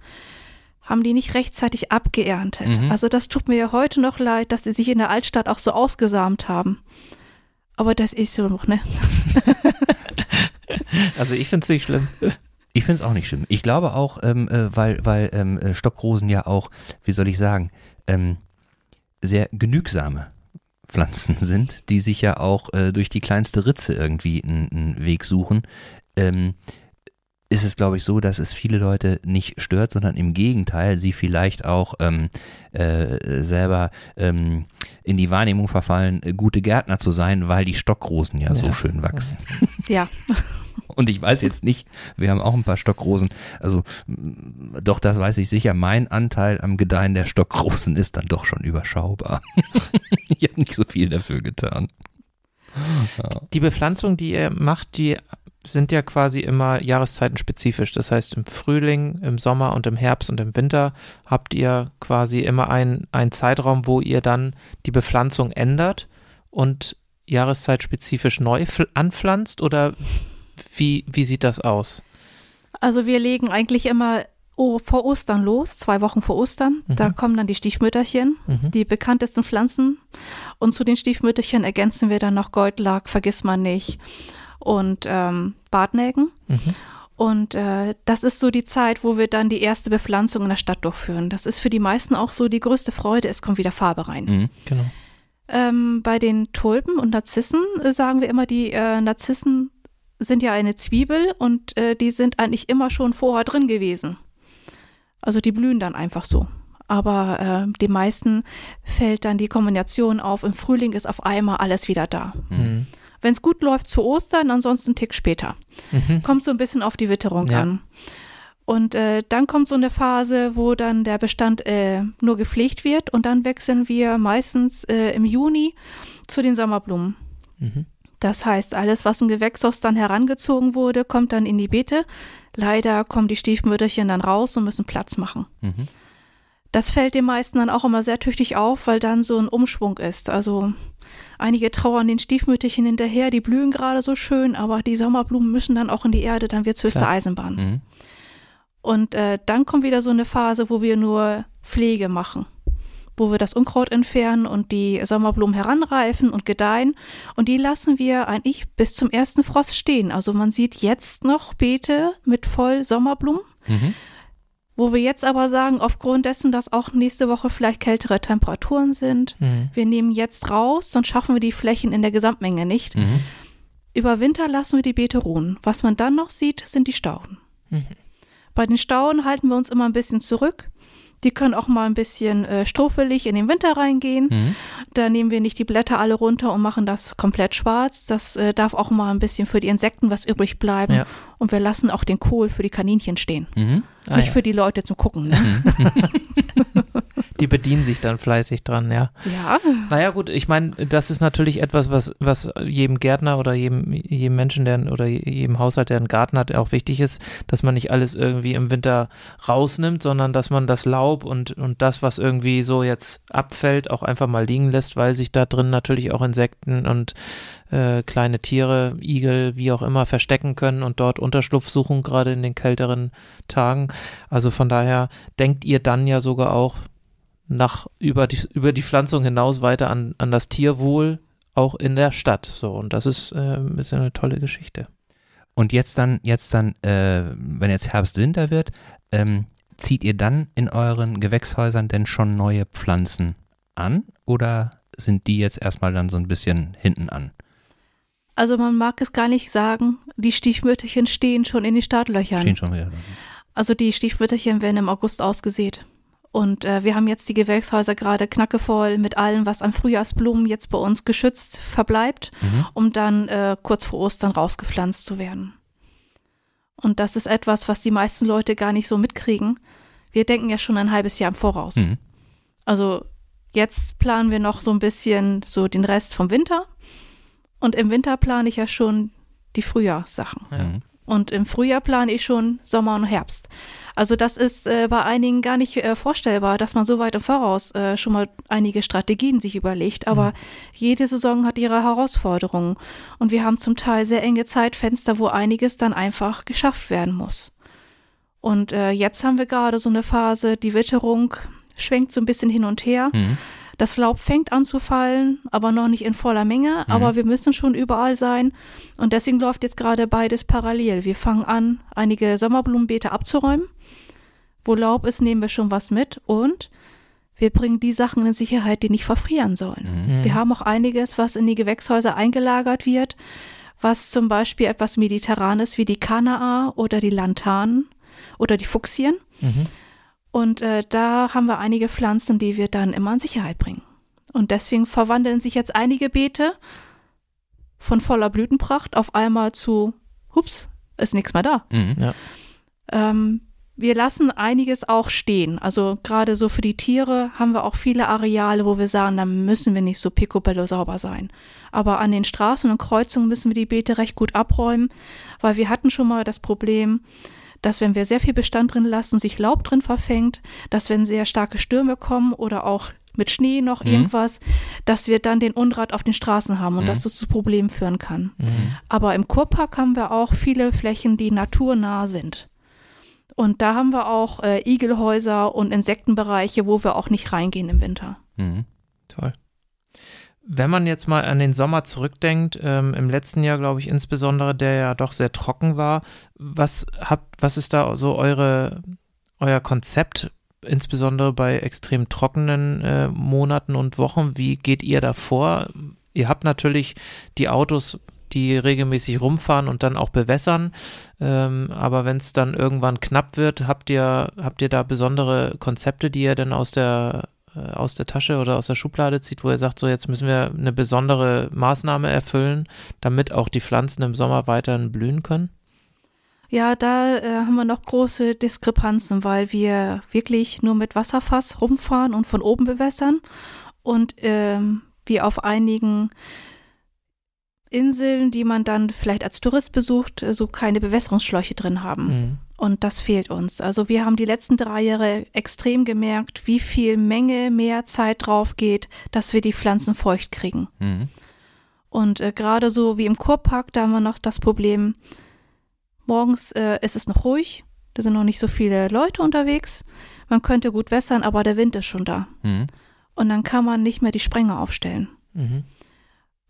haben die nicht rechtzeitig abgeerntet. Mhm. Also das tut mir ja heute noch leid, dass die sich in der Altstadt auch so ausgesamt haben. Aber das ist so noch, ne? Also ich finde es nicht schlimm. Ich finde es auch nicht schlimm. Ich glaube auch, ähm, äh, weil, weil ähm, äh, Stockrosen ja auch, wie soll ich sagen, ähm, sehr genügsame Pflanzen sind, die sich ja auch äh, durch die kleinste Ritze irgendwie einen, Weg suchen. Ähm, ist es, glaube ich, so, dass es viele Leute nicht stört, sondern im Gegenteil, sie vielleicht auch ähm, äh, selber ähm, in die Wahrnehmung verfallen, äh, gute Gärtner zu sein, weil die Stockrosen ja, so Ja. schön wachsen. Ja. Und ich weiß jetzt nicht, wir haben auch ein paar Stockrosen. Also, mm, doch, das weiß ich sicher. Mein Anteil am Gedeihen der Stockrosen ist dann doch schon überschaubar. ich habe nicht so viel dafür getan. Ja. Die Bepflanzung, die ihr macht, die sind ja quasi immer jahreszeitenspezifisch. Das heißt, im Frühling, im Sommer und im Herbst und im Winter habt ihr quasi immer einen, einen Zeitraum, wo ihr dann die Bepflanzung ändert und jahreszeitspezifisch neu pfl- anpflanzt oder wie, wie sieht das aus? Also wir legen eigentlich immer oh, vor Ostern los, zwei Wochen vor Ostern. Da Mhm. kommen dann die Stiefmütterchen, Mhm. die bekanntesten Pflanzen. Und zu den Stiefmütterchen ergänzen wir dann noch Goldlack, vergiss man nicht, und ähm, Bartnägen. Mhm. Und äh, das ist so die Zeit, wo wir dann die erste Bepflanzung in der Stadt durchführen. Das ist für die meisten auch so die größte Freude, es kommt wieder Farbe rein. Mhm. Genau. Ähm, bei den Tulpen und Narzissen äh, sagen wir immer, die äh, Narzissen sind ja eine Zwiebel und äh, die sind eigentlich immer schon vorher drin gewesen. Also die blühen dann einfach so. Aber äh, den meisten fällt dann die Kombination auf, im Frühling ist auf einmal alles wieder da. Mhm. Wenn es gut läuft zu Ostern, ansonsten einen Tick später. Mhm. Kommt so ein bisschen auf die Witterung Ja. an. Und äh, dann kommt so eine Phase, wo dann der Bestand äh, nur gepflegt wird und dann wechseln wir meistens äh, im Juni zu den Sommerblumen. Mhm. Das heißt, alles, was im Gewächshaus dann herangezogen wurde, kommt dann in die Beete. Leider kommen die Stiefmütterchen dann raus und müssen Platz machen. Mhm. Das fällt den meisten dann auch immer sehr tüchtig auf, weil dann so ein Umschwung ist. Also einige trauern den Stiefmütterchen hinterher, die blühen gerade so schön, aber die Sommerblumen müssen dann auch in die Erde, dann wird's höchste Klar. Eisenbahn. Mhm. Und äh, dann kommt wieder so eine Phase, wo wir nur Pflege machen, wo wir das Unkraut entfernen und die Sommerblumen heranreifen und gedeihen. Und die lassen wir eigentlich bis zum ersten Frost stehen. Also man sieht jetzt noch Beete mit voll Sommerblumen, Mhm. wo wir jetzt aber sagen, aufgrund dessen, dass auch nächste Woche vielleicht kältere Temperaturen sind, Mhm. wir nehmen jetzt raus, sonst schaffen wir die Flächen in der Gesamtmenge nicht. Mhm. Über Winter lassen wir die Beete ruhen. Was man dann noch sieht, sind die Stauden. Mhm. Bei den Stauden halten wir uns immer ein bisschen zurück. Die können auch mal ein bisschen äh, struffelig in den Winter reingehen. Mhm. Da nehmen wir nicht die Blätter alle runter und machen das komplett schwarz. Das äh, darf auch mal ein bisschen für die Insekten was übrig bleiben. Ja. Und wir lassen auch den Kohl für die Kaninchen stehen. Mhm. Ah, nicht ja. für die Leute zum Gucken. Ne? Die bedienen sich dann fleißig dran, ja. ja. Naja, gut, ich meine, das ist natürlich etwas, was, was jedem Gärtner oder jedem, jedem Menschen, der oder jedem Haushalt, der einen Garten hat, auch wichtig ist, dass man nicht alles irgendwie im Winter rausnimmt, sondern dass man das Laub und, und das, was irgendwie so jetzt abfällt, auch einfach mal liegen lässt, weil sich da drin natürlich auch Insekten und äh, kleine Tiere, Igel, wie auch immer, verstecken können und dort Unterschlupf suchen, gerade in den kälteren Tagen. Also von daher denkt ihr dann ja sogar auch nach über die, über die Pflanzung hinaus weiter an, an das Tierwohl auch in der Stadt. So, und das ist, äh, ist eine tolle Geschichte. Und jetzt dann, jetzt dann, äh, wenn jetzt Herbst, Winter wird, ähm, zieht ihr dann in euren Gewächshäusern denn schon neue Pflanzen an oder sind die jetzt erstmal dann so ein bisschen hinten an? Also man mag es gar nicht sagen, die Stiefmütterchen stehen schon in den Startlöchern. Stehen schon wieder. Also die Stiefmütterchen werden im August ausgesät. Und äh, wir haben jetzt die Gewächshäuser gerade knackevoll mit allem, was an Frühjahrsblumen jetzt bei uns geschützt verbleibt, Mhm. um dann äh, kurz vor Ostern rausgepflanzt zu werden. Und das ist etwas, was die meisten Leute gar nicht so mitkriegen. Wir denken ja schon ein halbes Jahr im Voraus. Mhm. Also jetzt planen wir noch so ein bisschen so den Rest vom Winter. Und im Winter plane ich ja schon die Frühjahrssachen. Ja. Mhm. Und im Frühjahr plane ich schon Sommer und Herbst. Also das ist äh, bei einigen gar nicht äh, vorstellbar, dass man so weit im Voraus äh, schon mal einige Strategien sich überlegt. Aber jede Saison hat ihre Herausforderungen. Und wir haben zum Teil sehr enge Zeitfenster, wo einiges dann einfach geschafft werden muss. Und äh, jetzt haben wir gerade so eine Phase, die Witterung schwenkt so ein bisschen hin und her. Mhm. Das Laub fängt an zu fallen, aber noch nicht in voller Menge. Aber wir müssen schon überall sein. Und deswegen läuft jetzt gerade beides parallel. Wir fangen an, einige Sommerblumenbeete abzuräumen. Wo Laub ist, nehmen wir schon was mit. Und wir bringen die Sachen in Sicherheit, die nicht verfrieren sollen. Mhm. Wir haben auch einiges, was in die Gewächshäuser eingelagert wird, was zum Beispiel etwas Mediterranes wie die Kanaa oder die Lantanen oder die Fuchsien. Mhm. Und äh, da haben wir einige Pflanzen, die wir dann immer in Sicherheit bringen. Und deswegen verwandeln sich jetzt einige Beete von voller Blütenpracht auf einmal zu, hups, ist nichts mehr da. Mhm. Ähm, wir lassen einiges auch stehen. Also gerade so für die Tiere haben wir auch viele Areale, wo wir sagen, da müssen wir nicht so picobello sauber sein. Aber an den Straßen und Kreuzungen müssen wir die Beete recht gut abräumen, weil wir hatten schon mal das Problem, dass wenn wir sehr viel Bestand drin lassen, sich Laub drin verfängt, dass wenn sehr starke Stürme kommen oder auch mit Schnee noch Mhm. irgendwas, dass wir dann den Unrat auf den Straßen haben und Mhm. dass das zu Problemen führen kann. Mhm. Aber im Kurpark haben wir auch viele Flächen, die naturnah sind. Und da haben wir auch äh, Igelhäuser und Insektenbereiche, wo wir auch nicht reingehen im Winter. Mhm. Toll. Wenn man jetzt mal an den Sommer zurückdenkt, ähm, im letzten Jahr glaube ich insbesondere, der ja doch sehr trocken war, was habt, was ist da so eure, euer Konzept, insbesondere bei extrem trockenen äh, Monaten und Wochen? Wie geht ihr da vor? Ihr habt natürlich die Autos, die regelmäßig rumfahren und dann auch bewässern. Ähm, aber wenn es dann irgendwann knapp wird, habt ihr, habt ihr da besondere Konzepte, die ihr dann aus der aus der Tasche oder aus der Schublade zieht, wo er sagt, so jetzt müssen wir eine besondere Maßnahme erfüllen, damit auch die Pflanzen im Sommer weiterhin blühen können? Ja, da äh, haben wir noch große Diskrepanzen, weil wir wirklich nur mit Wasserfass rumfahren und von oben bewässern und ähm, wir auf einigen Inseln, die man dann vielleicht als Tourist besucht, äh, so keine Bewässerungsschläuche drin haben. Mhm. Und das fehlt uns. Also wir haben die letzten drei Jahre extrem gemerkt, wie viel Menge mehr Zeit drauf geht, dass wir die Pflanzen feucht kriegen. Mhm. Und äh, gerade so wie im Kurpark, da haben wir noch das Problem, morgens äh, ist es noch ruhig, da sind noch nicht so viele Leute unterwegs. Man könnte gut wässern, aber der Wind ist schon da. Mhm. Und dann kann man nicht mehr die Sprenger aufstellen. Mhm.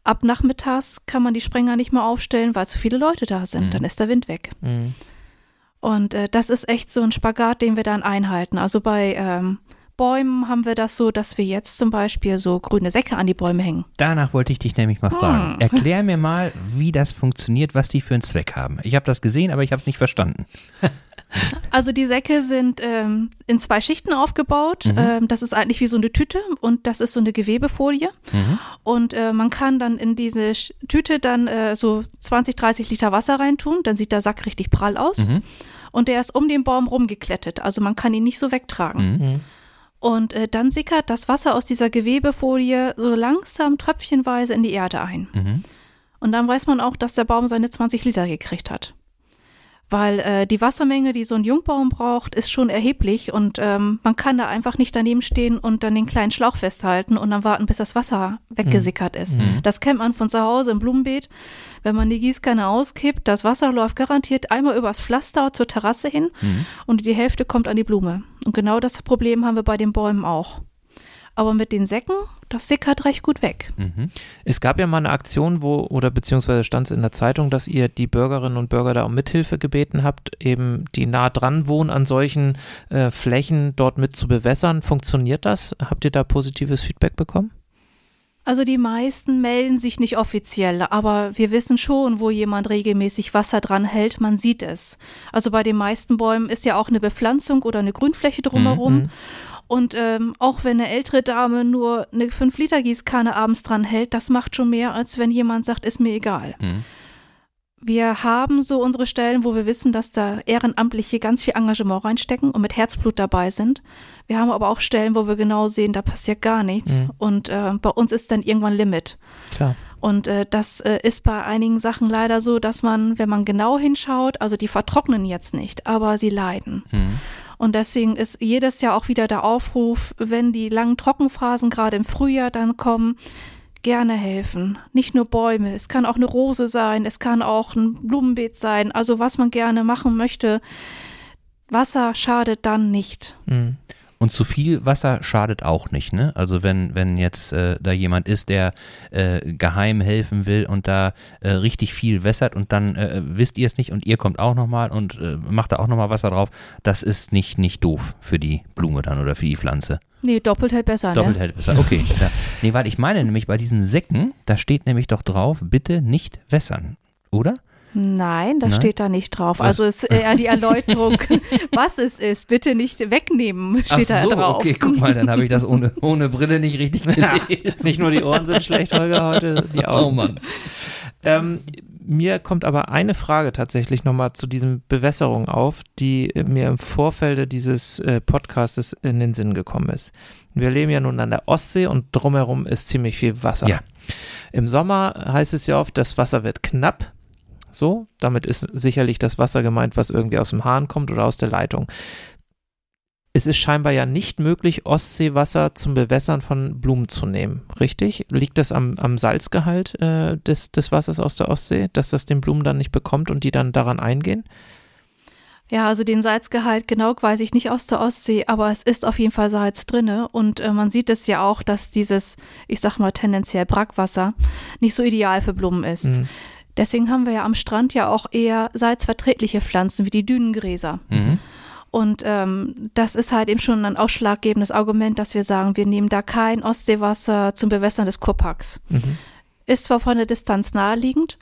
Ab nachmittags kann man die Sprenger nicht mehr aufstellen, weil zu viele Leute da sind. Mhm. Dann ist der Wind weg. Und äh, das ist echt so ein Spagat, den wir dann einhalten. Also bei ähm, Bäumen haben wir das so, dass wir jetzt zum Beispiel so grüne Säcke an die Bäume hängen. Danach wollte ich dich nämlich mal fragen. Hm. Erklär mir mal, wie das funktioniert, was die für einen Zweck haben. Ich habe das gesehen, aber ich habe es nicht verstanden. Also die Säcke sind ähm, in zwei Schichten aufgebaut. Mhm. Ähm, das ist eigentlich wie so eine Tüte und das ist so eine Gewebefolie. Mhm. Und äh, man kann dann in diese Tüte dann äh, so 20, 30 Liter Wasser reintun. Dann sieht der Sack richtig prall aus. Mhm. Und der ist um den Baum rumgeklettet. Also man kann ihn nicht so wegtragen. Mhm. Mhm. Und äh, dann sickert das Wasser aus dieser Gewebefolie so langsam tröpfchenweise in die Erde ein. Mhm. Und dann weiß man auch, dass der Baum seine 20 Liter gekriegt hat weil äh, die Wassermenge, die so ein Jungbaum braucht, ist schon erheblich und ähm, man kann da einfach nicht daneben stehen und dann den kleinen Schlauch festhalten und dann warten, bis das Wasser weggesickert mhm. ist. Mhm. Das kennt man von zu Hause im Blumenbeet. Wenn man die Gießkanne auskippt, das Wasser läuft garantiert einmal übers Pflaster zur Terrasse hin mhm. und die Hälfte kommt an die Blume. Und genau das Problem haben wir bei den Bäumen auch. Aber mit den Säcken, das sickert recht gut weg. Mhm. Es gab ja mal eine Aktion, wo, oder beziehungsweise stand es in der Zeitung, dass ihr die Bürgerinnen und Bürger da um Mithilfe gebeten habt, eben die nah dran wohnen an solchen äh, Flächen dort mit zu bewässern. Funktioniert das? Habt ihr da positives Feedback bekommen? Also die meisten melden sich nicht offiziell, aber wir wissen schon, wo jemand regelmäßig Wasser dran hält, man sieht es. Also bei den meisten Bäumen ist ja auch eine Bepflanzung oder eine Grünfläche drumherum. Mhm. Und ähm, auch wenn eine ältere Dame nur eine 5-Liter-Gießkanne abends dran hält, das macht schon mehr, als wenn jemand sagt, ist mir egal. Mhm. Wir haben so unsere Stellen, wo wir wissen, dass da Ehrenamtliche ganz viel Engagement reinstecken und mit Herzblut dabei sind. Wir haben aber auch Stellen, wo wir genau sehen, da passiert gar nichts. Mhm. Und äh, bei uns ist dann irgendwann Limit. Klar. Und äh, das äh, ist bei einigen Sachen leider so, dass man, wenn man genau hinschaut, also die vertrocknen jetzt nicht, aber sie leiden. Mhm. Und deswegen ist jedes Jahr auch wieder der Aufruf, wenn die langen Trockenphasen gerade im Frühjahr dann kommen, gerne helfen. Nicht nur Bäume, es kann auch eine Rose sein, es kann auch ein Blumenbeet sein, also was man gerne machen möchte. Wasser schadet dann nicht. Und zu viel Wasser schadet auch nicht, ne? Also wenn, wenn jetzt äh, da jemand ist, der äh, geheim helfen will und da äh, richtig viel wässert und dann äh, wisst ihr es nicht und ihr kommt auch nochmal und äh, macht da auch nochmal Wasser drauf, das ist nicht, nicht doof für die Blume dann oder für die Pflanze. Nee, doppelt hält besser, ne? Doppelt hält besser, okay. ja. Nee, weil ich meine nämlich bei diesen Säcken, da steht nämlich doch drauf, bitte nicht wässern, oder? Nein, das Nein? steht da nicht drauf. Was? Also ist eher die Erläuterung, was es ist. Bitte nicht wegnehmen, steht Ach so, da drauf. Okay, guck mal, dann habe ich das ohne, ohne Brille nicht richtig gelesen. nicht nur die Ohren sind schlecht, Holger, heute die Augen. Oh Mann. Ähm, mir kommt aber eine Frage tatsächlich nochmal zu diesem Bewässerung auf, die mir im Vorfeld dieses äh, Podcastes in den Sinn gekommen ist. Wir leben ja nun an der Ostsee und drumherum ist ziemlich viel Wasser. Ja. Im Sommer heißt es ja oft, das Wasser wird knapp. So, damit ist sicherlich das Wasser gemeint, was irgendwie aus dem Hahn kommt oder aus der Leitung. Es ist scheinbar ja nicht möglich, Ostseewasser zum Bewässern von Blumen zu nehmen, richtig? Liegt das am, am Salzgehalt äh, des, des Wassers aus der Ostsee, dass das den Blumen dann nicht bekommt und die dann daran eingehen? Ja, also den Salzgehalt genau weiß ich nicht aus der Ostsee, aber es ist auf jeden Fall Salz drinne und äh, man sieht es ja auch, dass dieses, ich sag mal tendenziell Brackwasser nicht so ideal für Blumen ist. Mhm. Deswegen haben wir ja am Strand ja auch eher salzverträgliche Pflanzen wie die Dünengräser. Mhm. Und ähm, das ist halt eben schon ein ausschlaggebendes Argument, dass wir sagen, wir nehmen da kein Ostseewasser zum Bewässern des Kurparks. Mhm. ist zwar von der Distanz naheliegend,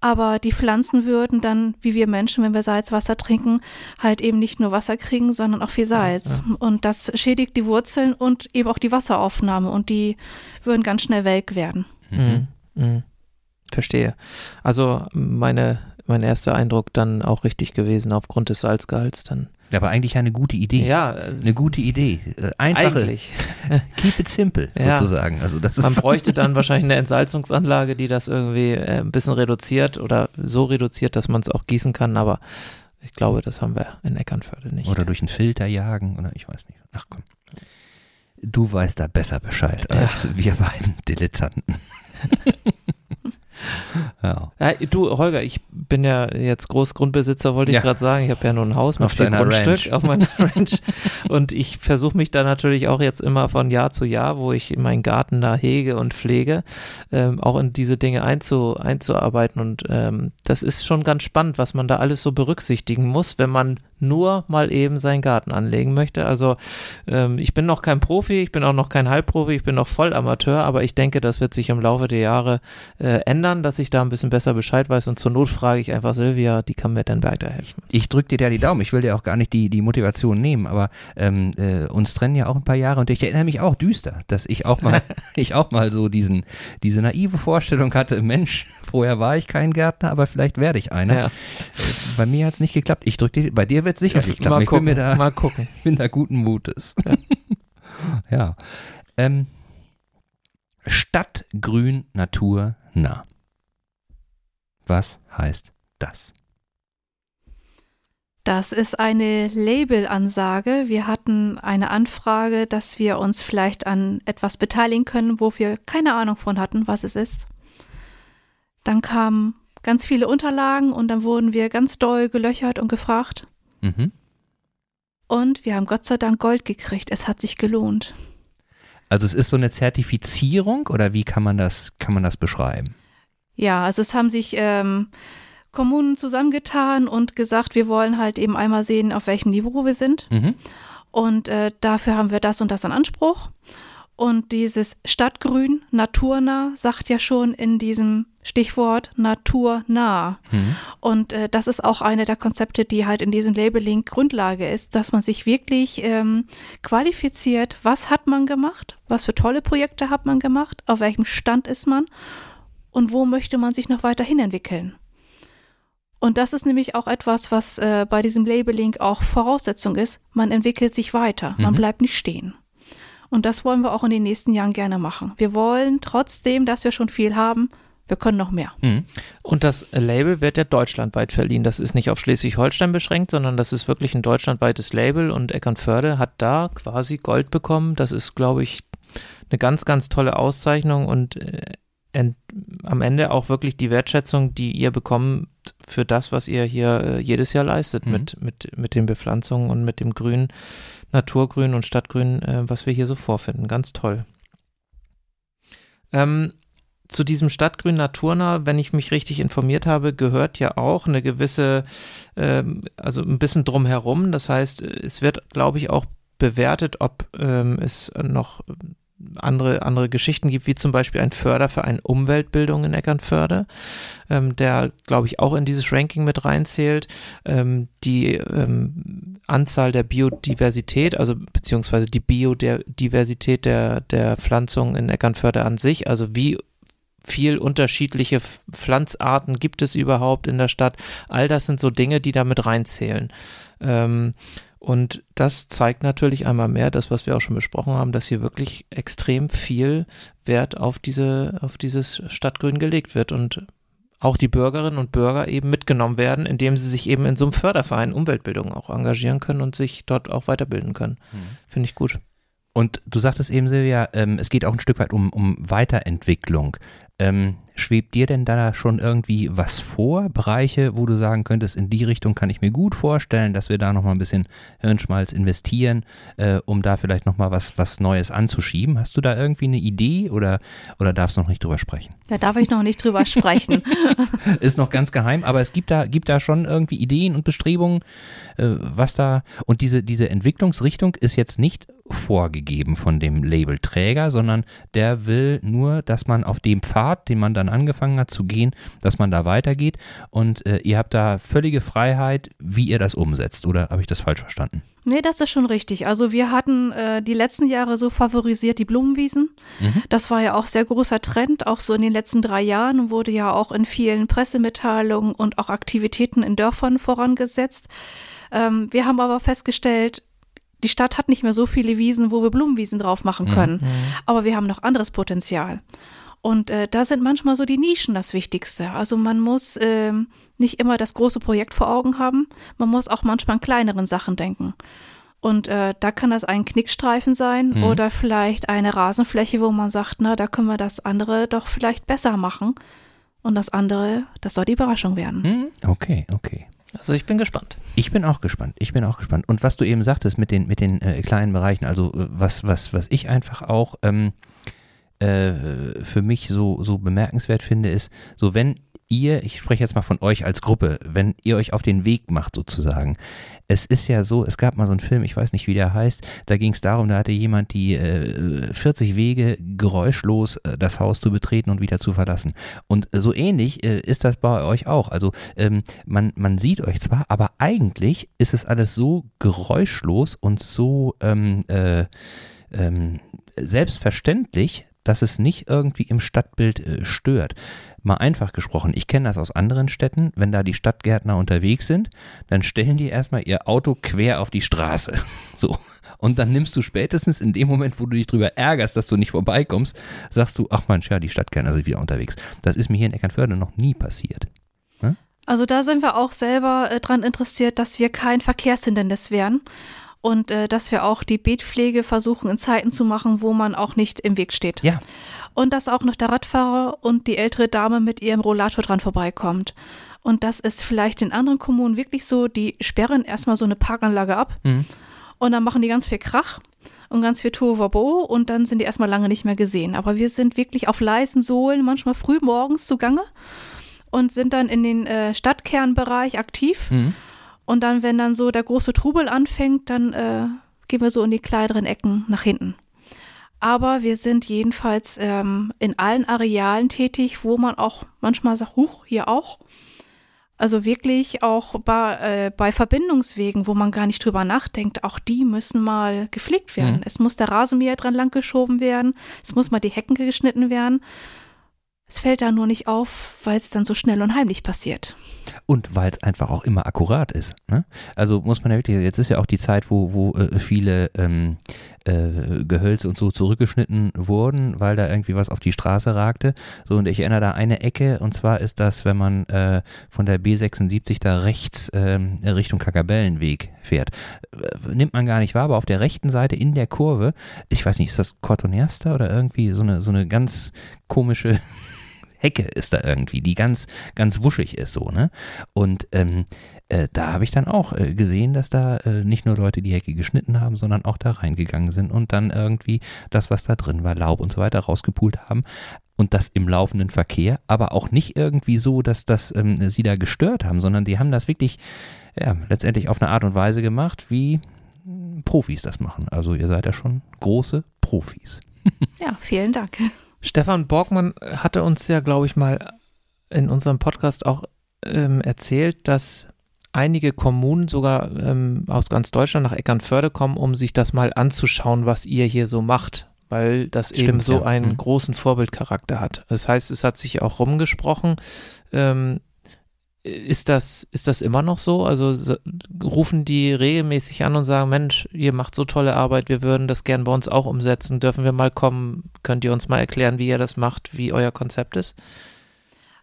aber die Pflanzen würden dann, wie wir Menschen, wenn wir Salzwasser trinken, halt eben nicht nur Wasser kriegen, sondern auch viel Salz. Ja. Und das schädigt die Wurzeln und eben auch die Wasseraufnahme und die würden ganz schnell welk werden. Mhm. Mhm. Verstehe. Also meine, mein erster Eindruck dann auch richtig gewesen aufgrund des Salzgehalts dann. Aber eigentlich eine gute Idee. Ja, eine gute Idee. Äh, Einfache. Eigentlich. Keep it simple, ja. sozusagen. Also das Man bräuchte dann wahrscheinlich eine Entsalzungsanlage, die das irgendwie äh, ein bisschen reduziert oder so reduziert, dass man es auch gießen kann, aber ich glaube, das haben wir in Eckernförde nicht. Oder durch einen Filter jagen oder ich weiß nicht. Ach komm. Du weißt da besser Bescheid ja. als wir beiden Dilettanten. Ja. Du, Holger, ich bin ja jetzt Großgrundbesitzer, wollte ich ja. gerade sagen. Ich habe ja nur ein Haus mit auf viel Grundstück Ranch. auf meiner Ranch. und ich versuche mich da natürlich auch jetzt immer von Jahr zu Jahr, wo ich meinen Garten da hege und pflege, ähm, auch in diese Dinge einzu, einzuarbeiten. Und ähm, das ist schon ganz spannend, was man da alles so berücksichtigen muss, wenn man nur mal eben seinen Garten anlegen möchte. Also ähm, ich bin noch kein Profi, ich bin auch noch kein Halbprofi, ich bin noch voll Amateur, aber ich denke, das wird sich im Laufe der Jahre äh, ändern, dass ich da ein bisschen besser Bescheid weiß und zur Not frage ich einfach Silvia, die kann mir dann weiterhelfen. Ich, ich drücke dir da die Daumen, ich will dir auch gar nicht die, die Motivation nehmen, aber ähm, äh, uns trennen ja auch ein paar Jahre und ich erinnere mich auch düster, dass ich auch mal, ich auch mal so diesen, diese naive Vorstellung hatte, Mensch, vorher war ich kein Gärtner, aber vielleicht werde ich einer. Ja. Bei mir hat es nicht geklappt. Ich drücke dir, bei dir wird sicherlich klappen. Mal ich gucken, bin mir da, mal gucken. bin da guten Mutes. ja. Ähm, Stadtgrün Natur nah. Was heißt das? Das ist eine Labelansage. Wir hatten eine Anfrage, dass wir uns vielleicht an etwas beteiligen können, wo wir keine Ahnung von hatten, was es ist. Dann kamen ganz viele Unterlagen und dann wurden wir ganz doll gelöchert und gefragt. Mhm. Und wir haben Gott sei Dank Gold gekriegt. Es hat sich gelohnt. Also es ist so eine Zertifizierung oder wie kann man das, kann man das beschreiben? Ja, also es haben sich ähm, Kommunen zusammengetan und gesagt, wir wollen halt eben einmal sehen, auf welchem Niveau wir sind. Mhm. Und äh, dafür haben wir das und das an Anspruch. Und dieses Stadtgrün, naturnah, sagt ja schon in diesem Stichwort naturnah. Mhm. Und äh, das ist auch eine der Konzepte, die halt in diesem Labeling Grundlage ist, dass man sich wirklich ähm, qualifiziert, was hat man gemacht, was für tolle Projekte hat man gemacht, auf welchem Stand ist man und wo möchte man sich noch weiterhin entwickeln. Und das ist nämlich auch etwas, was äh, bei diesem Labeling auch Voraussetzung ist. Man entwickelt sich weiter, man mhm. bleibt nicht stehen. Und das wollen wir auch in den nächsten Jahren gerne machen. Wir wollen trotzdem, dass wir schon viel haben, wir können noch mehr. Mhm. Und das Label wird ja deutschlandweit verliehen. Das ist nicht auf Schleswig-Holstein beschränkt, sondern das ist wirklich ein deutschlandweites Label und Eckernförde hat da quasi Gold bekommen. Das ist, glaube ich, eine ganz, ganz tolle Auszeichnung und äh, am Ende auch wirklich die Wertschätzung, die ihr bekommt für das, was ihr hier äh, jedes Jahr leistet mhm. mit, mit, mit den Bepflanzungen und mit dem Grün. Naturgrün und Stadtgrün, äh, was wir hier so vorfinden. Ganz toll. Ähm, zu diesem Stadtgrün Naturnah, wenn ich mich richtig informiert habe, gehört ja auch eine gewisse, ähm, also ein bisschen drumherum. Das heißt, es wird, glaube ich, auch bewertet, ob ähm, es noch andere, andere Geschichten gibt, wie zum Beispiel ein Förderverein Umweltbildung in Eckernförde, ähm, der, glaube ich, auch in dieses Ranking mit reinzählt. Ähm, die ähm, Anzahl der Biodiversität, also beziehungsweise die Biodiversität der, der Pflanzung in Eckernförde an sich, also wie viel unterschiedliche Pflanzarten gibt es überhaupt in der Stadt. All das sind so Dinge, die da mit reinzählen. Ähm, und das zeigt natürlich einmal mehr, das, was wir auch schon besprochen haben, dass hier wirklich extrem viel Wert auf diese, auf dieses Stadtgrün gelegt wird und auch die Bürgerinnen und Bürger eben mitgenommen werden, indem sie sich eben in so einem Förderverein Umweltbildung auch engagieren können und sich dort auch weiterbilden können. Mhm. Finde ich gut. Und du sagtest eben, Silvia, ähm, es geht auch ein Stück weit um, um Weiterentwicklung. Ähm, schwebt dir denn da schon irgendwie was vor? Bereiche, wo du sagen könntest, in die Richtung kann ich mir gut vorstellen, dass wir da nochmal ein bisschen Hirnschmalz investieren, äh, um da vielleicht nochmal was, was Neues anzuschieben? Hast du da irgendwie eine Idee oder, oder darfst du noch nicht drüber sprechen? Da darf ich noch nicht drüber sprechen. Ist noch ganz geheim, aber es gibt da, gibt da schon irgendwie Ideen und Bestrebungen, äh, was da, und diese, diese Entwicklungsrichtung ist jetzt nicht vorgegeben von dem Labelträger, sondern der will nur, dass man auf dem Pfad, den man dann angefangen hat zu gehen, dass man da weitergeht und äh, ihr habt da völlige Freiheit, wie ihr das umsetzt. Oder habe ich das falsch verstanden? Nee, das ist schon richtig. Also wir hatten äh, die letzten Jahre so favorisiert die Blumenwiesen. Mhm. Das war ja auch sehr großer Trend, auch so in den letzten drei Jahren wurde ja auch in vielen Pressemitteilungen und auch Aktivitäten in Dörfern vorangesetzt. Ähm, wir haben aber festgestellt, die Stadt hat nicht mehr so viele Wiesen, wo wir Blumenwiesen drauf machen mhm. können. Mhm. Aber wir haben noch anderes Potenzial. Und äh, da sind manchmal so die Nischen das Wichtigste. Also man muss äh, nicht immer das große Projekt vor Augen haben, man muss auch manchmal an kleineren Sachen denken. Und äh, da kann das ein Knickstreifen sein mhm. oder vielleicht eine Rasenfläche, wo man sagt, na, da können wir das andere doch vielleicht besser machen. Und das andere, das soll die Überraschung werden. Mhm. Okay, okay. Also ich bin gespannt. Ich bin auch gespannt. Ich bin auch gespannt. Und was du eben sagtest mit den, mit den äh, kleinen Bereichen, also äh, was, was, was ich einfach auch ähm, äh, für mich so, so bemerkenswert finde, ist, so wenn ihr, ich spreche jetzt mal von euch als Gruppe, wenn ihr euch auf den Weg macht sozusagen. Es ist ja so, es gab mal so einen Film, ich weiß nicht, wie der heißt, da ging es darum, da hatte jemand die äh, 40 Wege geräuschlos äh, das Haus zu betreten und wieder zu verlassen. Und so ähnlich äh, ist das bei euch auch. Also ähm, man, man sieht euch zwar, aber eigentlich ist es alles so geräuschlos und so ähm, äh, ähm, selbstverständlich, dass es nicht irgendwie im Stadtbild äh, stört. Mal einfach gesprochen, ich kenne das aus anderen Städten, wenn da die Stadtgärtner unterwegs sind, dann stellen die erstmal ihr Auto quer auf die Straße. So. Und dann nimmst du spätestens in dem Moment, wo du dich drüber ärgerst, dass du nicht vorbeikommst, sagst du, ach Mensch, ja, die Stadtgärtner sind wieder unterwegs. Das ist mir hier in Eckernförde noch nie passiert. Hm? Also da sind wir auch selber äh, dran interessiert, dass wir kein Verkehrshindernis wären und äh, dass wir auch die Beetpflege versuchen in Zeiten zu machen, wo man auch nicht im Weg steht. Ja und dass auch noch der Radfahrer und die ältere Dame mit ihrem Rollator dran vorbeikommt. Und das ist vielleicht in anderen Kommunen wirklich so, die sperren erstmal so eine Parkanlage ab mhm. und dann machen die ganz viel Krach und ganz viel Tohuwabo und dann sind die erstmal lange nicht mehr gesehen. Aber wir sind wirklich auf leisen Sohlen, manchmal früh morgens zugange und sind dann in den äh, Stadtkernbereich aktiv. Mhm. Und dann, wenn dann so der große Trubel anfängt, dann äh, gehen wir so in die kleineren Ecken nach hinten. Aber wir sind jedenfalls ähm, in allen Arealen tätig, wo man auch manchmal sagt, huch, hier auch. Also wirklich auch bei, äh, bei Verbindungswegen, wo man gar nicht drüber nachdenkt, auch die müssen mal gepflegt werden. Mhm. Es muss der Rasenmäher dran langgeschoben werden, es muss mal die Hecken geschnitten werden. Es fällt da nur nicht auf, weil es dann so schnell und heimlich passiert. Und weil es einfach auch immer akkurat ist. Ne? Also muss man ja wirklich, jetzt ist ja auch die Zeit, wo, wo äh, viele ähm, äh, Gehölze und so zurückgeschnitten wurden, weil da irgendwie was auf die Straße ragte. So, und ich erinnere da eine Ecke, und zwar ist das, wenn man äh, von der B76 da rechts ähm, Richtung Kakabellenweg fährt. Äh, nimmt man gar nicht wahr, aber auf der rechten Seite in der Kurve, ich weiß nicht, ist das Cortonerster oder irgendwie so eine, so eine ganz komische Hecke ist da irgendwie, die ganz, ganz wuschig ist so, ne? Und ähm, äh, da habe ich dann auch äh, gesehen, dass da äh, nicht nur Leute die Hecke geschnitten haben, sondern auch da reingegangen sind und dann irgendwie das, was da drin war, Laub und so weiter, rausgepult haben. Und das im laufenden Verkehr, aber auch nicht irgendwie so, dass das ähm, sie da gestört haben, sondern die haben das wirklich ja, letztendlich auf eine Art und Weise gemacht, wie Profis das machen. Also ihr seid ja schon große Profis. ja, vielen Dank. Stefan Borgmann hatte uns ja, glaube ich, mal in unserem Podcast auch ähm, erzählt, dass einige Kommunen sogar ähm, aus ganz Deutschland nach Eckernförde kommen, um sich das mal anzuschauen, was ihr hier so macht, weil das Stimmt, eben so ja. einen mhm. großen Vorbildcharakter hat. Das heißt, es hat sich auch rumgesprochen. Ähm, ist das, ist das immer noch so? Also rufen die regelmäßig an und sagen, Mensch, ihr macht so tolle Arbeit, wir würden das gern bei uns auch umsetzen. Dürfen wir mal kommen? Könnt ihr uns mal erklären, wie ihr das macht, wie euer Konzept ist?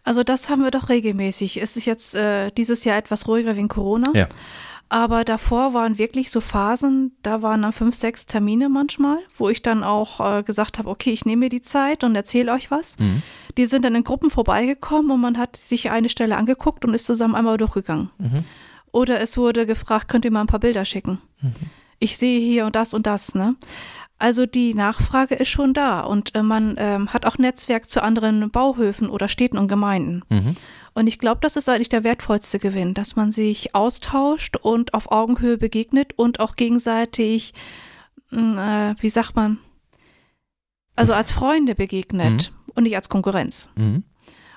Also das haben wir doch regelmäßig. Es ist jetzt äh, dieses Jahr etwas ruhiger wegen Corona. Ja. Aber davor waren wirklich so Phasen, da waren dann fünf, sechs Termine manchmal, wo ich dann auch äh, gesagt habe, okay, ich nehme mir die Zeit und erzähle euch was. Mhm. Die sind dann in Gruppen vorbeigekommen und man hat sich eine Stelle angeguckt und ist zusammen einmal durchgegangen. Mhm. Oder es wurde gefragt, könnt ihr mal ein paar Bilder schicken? Mhm. Ich sehe hier und das und das, ne? Also die Nachfrage ist schon da und äh, man ähm, hat auch Netzwerk zu anderen Bauhöfen oder Städten und Gemeinden. Mhm. Und ich glaube, das ist eigentlich der wertvollste Gewinn, dass man sich austauscht und auf Augenhöhe begegnet und auch gegenseitig mm, äh, wie sagt man, also als Freunde begegnet und nicht als Konkurrenz. Mhm.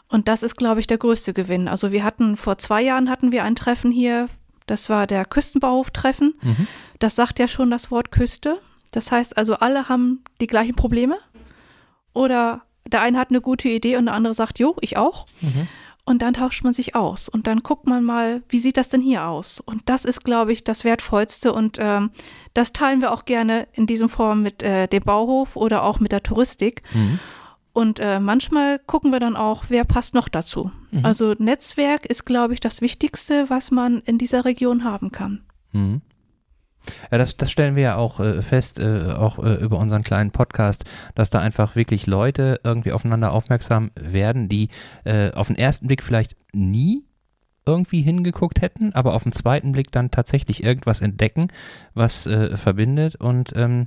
Und das ist, glaube ich, der größte Gewinn. Also wir hatten vor zwei Jahren hatten wir ein Treffen hier. Das war der Küstenbauhof-Treffen. Mhm. Das sagt ja schon das Wort Küste. Das heißt also, alle haben die gleichen Probleme. Oder der eine hat eine gute Idee und der andere sagt, jo, ich auch. Mhm. Und dann tauscht man sich aus. Und dann guckt man mal, wie sieht das denn hier aus? Und das ist, glaube ich, das Wertvollste. Und ähm, das teilen wir auch gerne in diesem Form mit äh, dem Bauhof oder auch mit der Touristik. Mhm. Und äh, manchmal gucken wir dann auch, wer passt noch dazu. Mhm. Also Netzwerk ist, glaube ich, das Wichtigste, was man in dieser Region haben kann. Mhm. Ja, das, das stellen wir ja auch äh, fest, äh, auch äh, über unseren kleinen Podcast, dass da einfach wirklich Leute irgendwie aufeinander aufmerksam werden, die äh, auf den ersten Blick vielleicht nie irgendwie hingeguckt hätten, aber auf den zweiten Blick dann tatsächlich irgendwas entdecken, was äh, verbindet und ähm,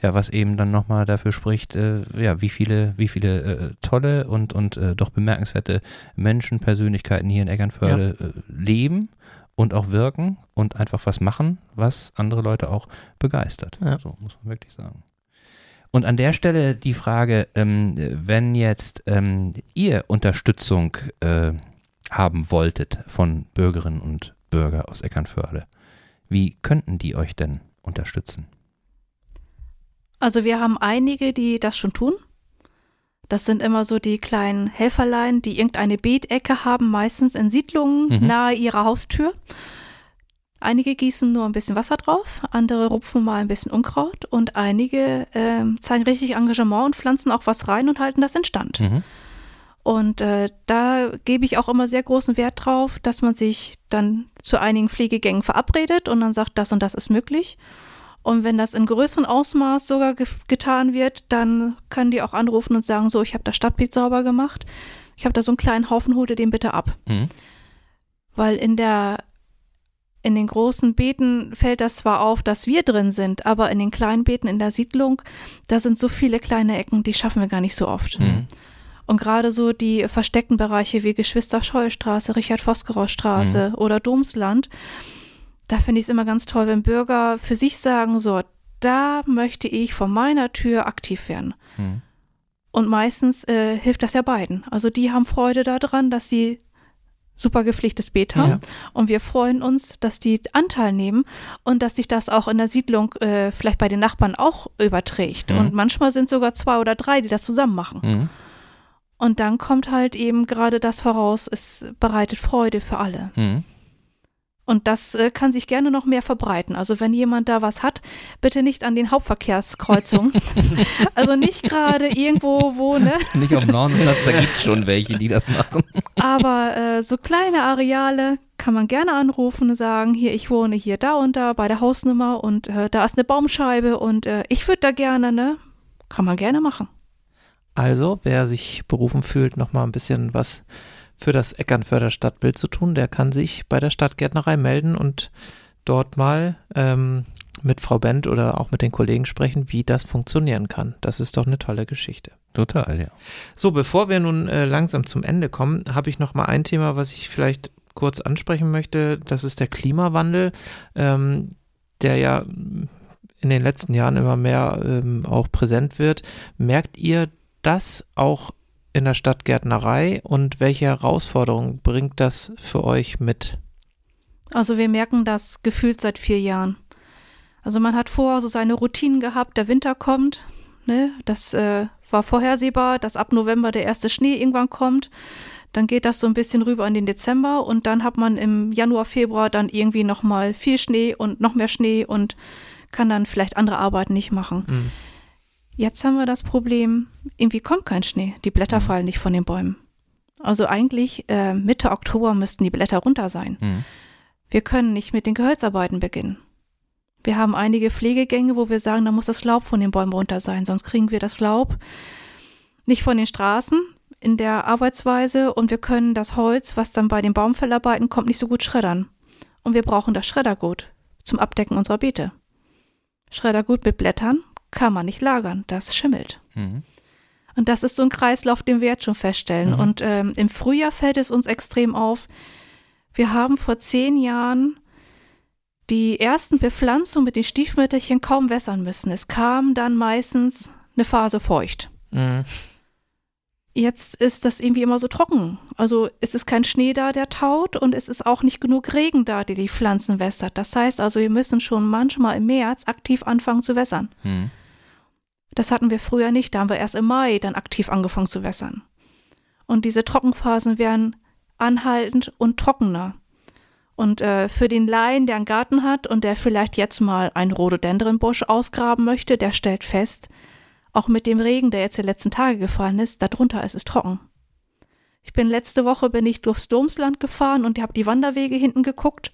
ja, was eben dann nochmal dafür spricht, äh, ja, wie viele, wie viele äh, tolle und, und äh, doch bemerkenswerte Menschen, Persönlichkeiten hier in Eckernförde äh, leben und auch wirken und einfach was machen, was andere Leute auch begeistert. Ja. So muss man wirklich sagen. Und an der Stelle die Frage, ähm, wenn jetzt ähm, ihr Unterstützung äh, haben wolltet von Bürgerinnen und Bürgern aus Eckernförde, wie könnten die euch denn unterstützen? Also wir haben einige, die das schon tun. Das sind immer so die kleinen Helferlein, die irgendeine Beetecke haben, meistens in Siedlungen Mhm. nahe ihrer Haustür. Einige gießen nur ein bisschen Wasser drauf, andere rupfen mal ein bisschen Unkraut und einige ähm, zeigen richtig Engagement und pflanzen auch was rein und halten das in Stand. Mhm. Und äh, da gebe ich auch immer sehr großen Wert drauf, dass man sich dann zu einigen Pflegegängen verabredet und dann sagt, das und das ist möglich. Und wenn das in größerem Ausmaß sogar ge getan wird, dann können die auch anrufen und sagen, so, ich habe das Stadtbild sauber gemacht. Ich habe da so einen kleinen Haufen, hol dir den bitte ab. Mhm. Weil in der in den großen Beeten fällt das zwar auf, dass wir drin sind, aber in den kleinen Beeten in der Siedlung, da sind so viele kleine Ecken, die schaffen wir gar nicht so oft. Mhm. Und gerade so die versteckten Bereiche wie Geschwister-Scholl-Straße, Richard-Vosgerau-Straße oder Domsland, da finde ich es immer ganz toll, wenn Bürger für sich sagen, so, da möchte ich vor meiner Tür aktiv werden. Mhm. Und meistens äh, hilft das ja beiden. Also die haben Freude daran, dass sie super gepflegtes Beet haben. Ja. Und wir freuen uns, dass die Anteil nehmen und dass sich das auch in der Siedlung äh, vielleicht bei den Nachbarn auch überträgt. Mhm. Und manchmal sind sogar zwei oder drei, die das zusammen machen. Mhm. Und dann kommt halt eben gerade das voraus, es bereitet Freude für alle. Mhm. Und das äh, kann sich gerne noch mehr verbreiten. Also wenn jemand da was hat, bitte nicht an den Hauptverkehrskreuzungen. also nicht gerade irgendwo, wo, ne? Nicht auf dem Nordplatz, da gibt es schon welche, die das machen. Aber äh, so kleine Areale kann man gerne anrufen und sagen, hier, ich wohne hier da und da bei der Hausnummer und äh, da ist eine Baumscheibe und äh, ich würde da gerne, ne? Kann man gerne machen. Also, wer sich berufen fühlt, nochmal ein bisschen was für das Eckernförder Stadtbild zu tun, der kann sich bei der Stadtgärtnerei melden und dort mal ähm, mit Frau Bent oder auch mit den Kollegen sprechen, wie das funktionieren kann. Das ist doch eine tolle Geschichte. Total, ja. So, bevor wir nun äh, langsam zum Ende kommen, habe ich noch mal ein Thema, was ich vielleicht kurz ansprechen möchte. Das ist der Klimawandel, ähm, der ja in den letzten Jahren immer mehr ähm, auch präsent wird. Merkt ihr das auch in der Stadtgärtnerei und welche Herausforderungen bringt das für euch mit? Also wir merken das gefühlt seit vier Jahren. Also man hat vorher so seine Routinen gehabt, der Winter kommt, ne? Das äh, war vorhersehbar, dass ab November der erste Schnee irgendwann kommt. Dann geht das so ein bisschen rüber in den Dezember und dann hat man im Januar, Februar dann irgendwie nochmal viel Schnee und noch mehr Schnee und kann dann vielleicht andere Arbeiten nicht machen. Mhm. Jetzt haben wir das Problem, irgendwie kommt kein Schnee. Die Blätter fallen nicht von den Bäumen. Also eigentlich äh, Mitte Oktober müssten die Blätter runter sein. Mhm. Wir können nicht mit den Gehölzarbeiten beginnen. Wir haben einige Pflegegänge, wo wir sagen, da muss das Laub von den Bäumen runter sein, sonst kriegen wir das Laub nicht von den Straßen in der Arbeitsweise und wir können das Holz, was dann bei den Baumfellarbeiten kommt, nicht so gut schreddern. Und wir brauchen das Schreddergut zum Abdecken unserer Beete. Schreddergut mit Blättern kann man nicht lagern, das schimmelt. Mhm. Und das ist so ein Kreislauf, den wir jetzt schon feststellen. Mhm. Und ähm, im Frühjahr fällt es uns extrem auf. Wir haben vor zehn Jahren die ersten Bepflanzungen mit den Stiefmütterchen kaum wässern müssen. Es kam dann meistens eine Phase feucht. Mhm. Jetzt ist das irgendwie immer so trocken. Also es ist kein Schnee da, der taut und es ist auch nicht genug Regen da, der die Pflanzen wässert. Das heißt also, wir müssen schon manchmal im März aktiv anfangen zu wässern. Hm. Das hatten wir früher nicht. Da haben wir erst im Mai dann aktiv angefangen zu wässern. Und diese Trockenphasen werden anhaltend und trockener. Und äh, für den Laien, der einen Garten hat und der vielleicht jetzt mal einen Rhododendronbusch ausgraben möchte, der stellt fest, auch mit dem Regen, der jetzt die letzten Tage gefallen ist, darunter ist es trocken. Ich bin letzte Woche bin ich durchs Domsland gefahren und habe die Wanderwege hinten geguckt.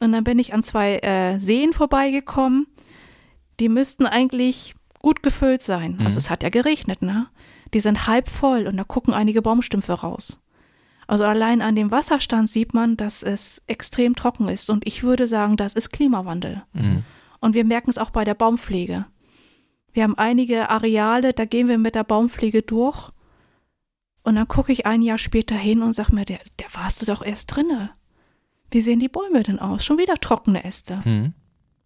Und dann bin ich an zwei äh, Seen vorbeigekommen. Die müssten eigentlich gut gefüllt sein. Mhm. Also es hat ja geregnet, ne? Die sind halb voll und da gucken einige Baumstümpfe raus. Also allein an dem Wasserstand sieht man, dass es extrem trocken ist. Und ich würde sagen, das ist Klimawandel. Hm. Und wir merken es auch bei der Baumpflege. Wir haben einige Areale, da gehen wir mit der Baumpflege durch. Und dann gucke ich ein Jahr später hin und sage mir, der, der warst du doch erst drinne. Wie sehen die Bäume denn aus? Schon wieder trockene Äste. Hm.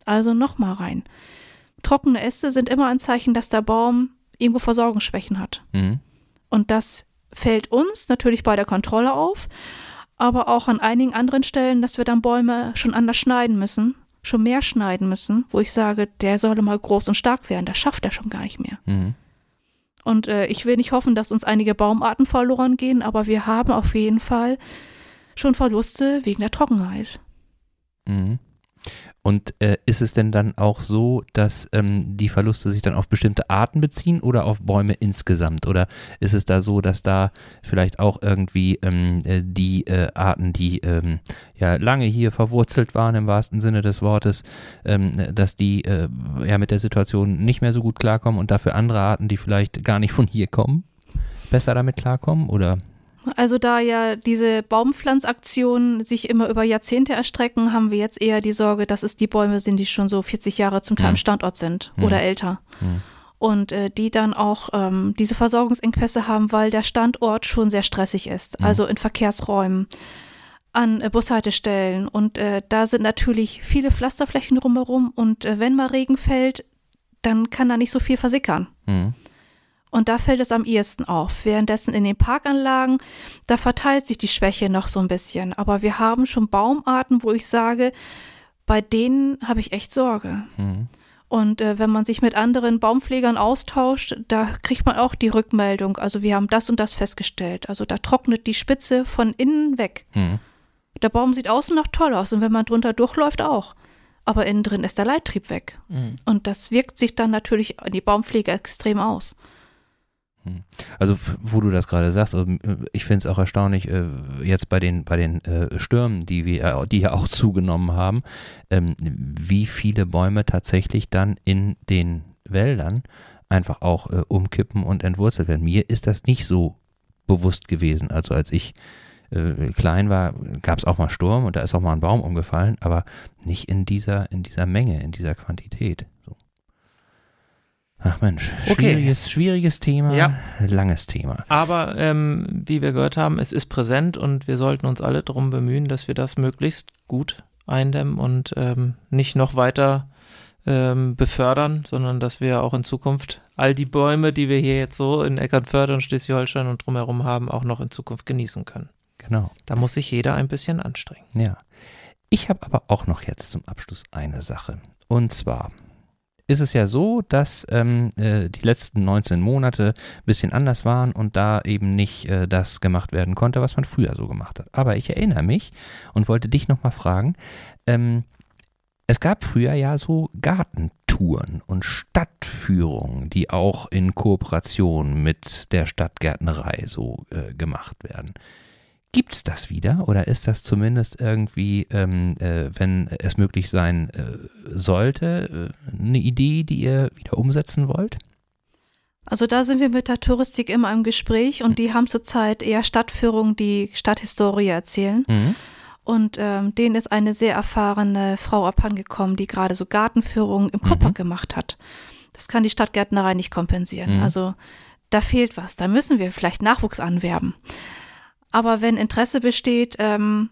Also nochmal rein. Trockene Äste sind immer ein Zeichen, dass der Baum irgendwo Versorgungsschwächen hat. Hm. Und das fällt uns natürlich bei der Kontrolle auf, aber auch an einigen anderen Stellen, dass wir dann Bäume schon anders schneiden müssen, schon mehr schneiden müssen, wo ich sage, der solle mal groß und stark werden, das schafft er schon gar nicht mehr. Hm. Und äh, ich will nicht hoffen, dass uns einige Baumarten verloren gehen, aber wir haben auf jeden Fall schon Verluste wegen der Trockenheit. Mhm. Und äh, ist es denn dann auch so, dass ähm, die Verluste sich dann auf bestimmte Arten beziehen oder auf Bäume insgesamt? Oder ist es da so, dass da vielleicht auch irgendwie ähm, äh, die äh, Arten, die ähm, ja lange hier verwurzelt waren im wahrsten Sinne des Wortes, ähm, dass die äh, ja mit der Situation nicht mehr so gut klarkommen und dafür andere Arten, die vielleicht gar nicht von hier kommen, besser damit klarkommen? Oder? Also da ja diese Baumpflanzaktionen sich immer über Jahrzehnte erstrecken, haben wir jetzt eher die Sorge, dass es die Bäume sind, die schon so 40 Jahre zum Teil Hm. am Standort sind Hm. oder älter. Hm. Und äh, die dann auch ähm, diese Versorgungsengpässe haben, weil der Standort schon sehr stressig ist. Hm. Also in Verkehrsräumen, an äh, Bushaltestellen. Und äh, da sind natürlich viele Pflasterflächen drumherum. Und äh, wenn mal Regen fällt, dann kann da nicht so viel versickern. Und da fällt es am ehesten auf. Währenddessen in den Parkanlagen, da verteilt sich die Schwäche noch so ein bisschen. Aber wir haben schon Baumarten, wo ich sage, bei denen habe ich echt Sorge. Hm. Und äh, wenn man sich mit anderen Baumpflegern austauscht, da kriegt man auch die Rückmeldung. Also wir haben das und das festgestellt. Also da trocknet die Spitze von innen weg. Hm. Der Baum sieht außen noch toll aus und wenn man drunter durchläuft auch. Aber innen drin ist der Leittrieb weg. Mhm. Und das wirkt sich dann natürlich an die Baumpflege extrem aus. Also wo du das gerade sagst, also, äh, ich finde es auch erstaunlich, äh, jetzt bei den, bei den äh, Stürmen, die wir, die ja auch zugenommen haben, ähm, wie viele Bäume tatsächlich dann in den Wäldern einfach auch umkippen und entwurzelt werden. Mir ist das nicht so bewusst gewesen. Also als ich klein war, gab es auch mal Sturm und da ist auch mal ein Baum umgefallen, aber nicht in dieser, in dieser Menge, in dieser Quantität. So. Ach Mensch, Okay. schwieriges, schwieriges Thema, Ja. langes Thema. Aber ähm, wie wir gehört haben, es ist präsent und wir sollten uns alle darum bemühen, dass wir das möglichst gut eindämmen und ähm, nicht noch weiter ähm, befördern, sondern dass wir auch in Zukunft all die Bäume, die wir hier jetzt so in Eckernförde und Schleswig-Holstein und drumherum haben, auch noch in Zukunft genießen können. Genau, Da muss sich jeder ein bisschen anstrengen. ja. Ich habe aber auch noch jetzt zum Abschluss eine Sache. Und zwar ist es ja so, dass ähm, äh, die letzten 19 Monate ein bisschen anders waren und da eben nicht äh, das gemacht werden konnte, was man früher so gemacht hat. Aber ich erinnere mich und wollte dich nochmal fragen, ähm, es gab früher ja so Gartentouren und Stadtführungen, die auch in Kooperation mit der Stadtgärtnerei so äh, gemacht werden. Gibt es das wieder oder ist das zumindest irgendwie, ähm, äh, wenn es möglich sein äh, sollte, äh, eine Idee, die ihr wieder umsetzen wollt? Also da sind wir mit der Touristik immer im Gespräch und die haben zurzeit eher Stadtführungen, die Stadthistorie erzählen. Mhm. Und ähm, denen ist eine sehr erfahrene Frau abhandengekommen, die gerade so Gartenführungen im Kupperk gemacht hat. Das kann die Stadtgärtnerei nicht kompensieren. Mhm. Also da fehlt was. Da müssen wir vielleicht Nachwuchs anwerben. Aber wenn Interesse besteht, ähm,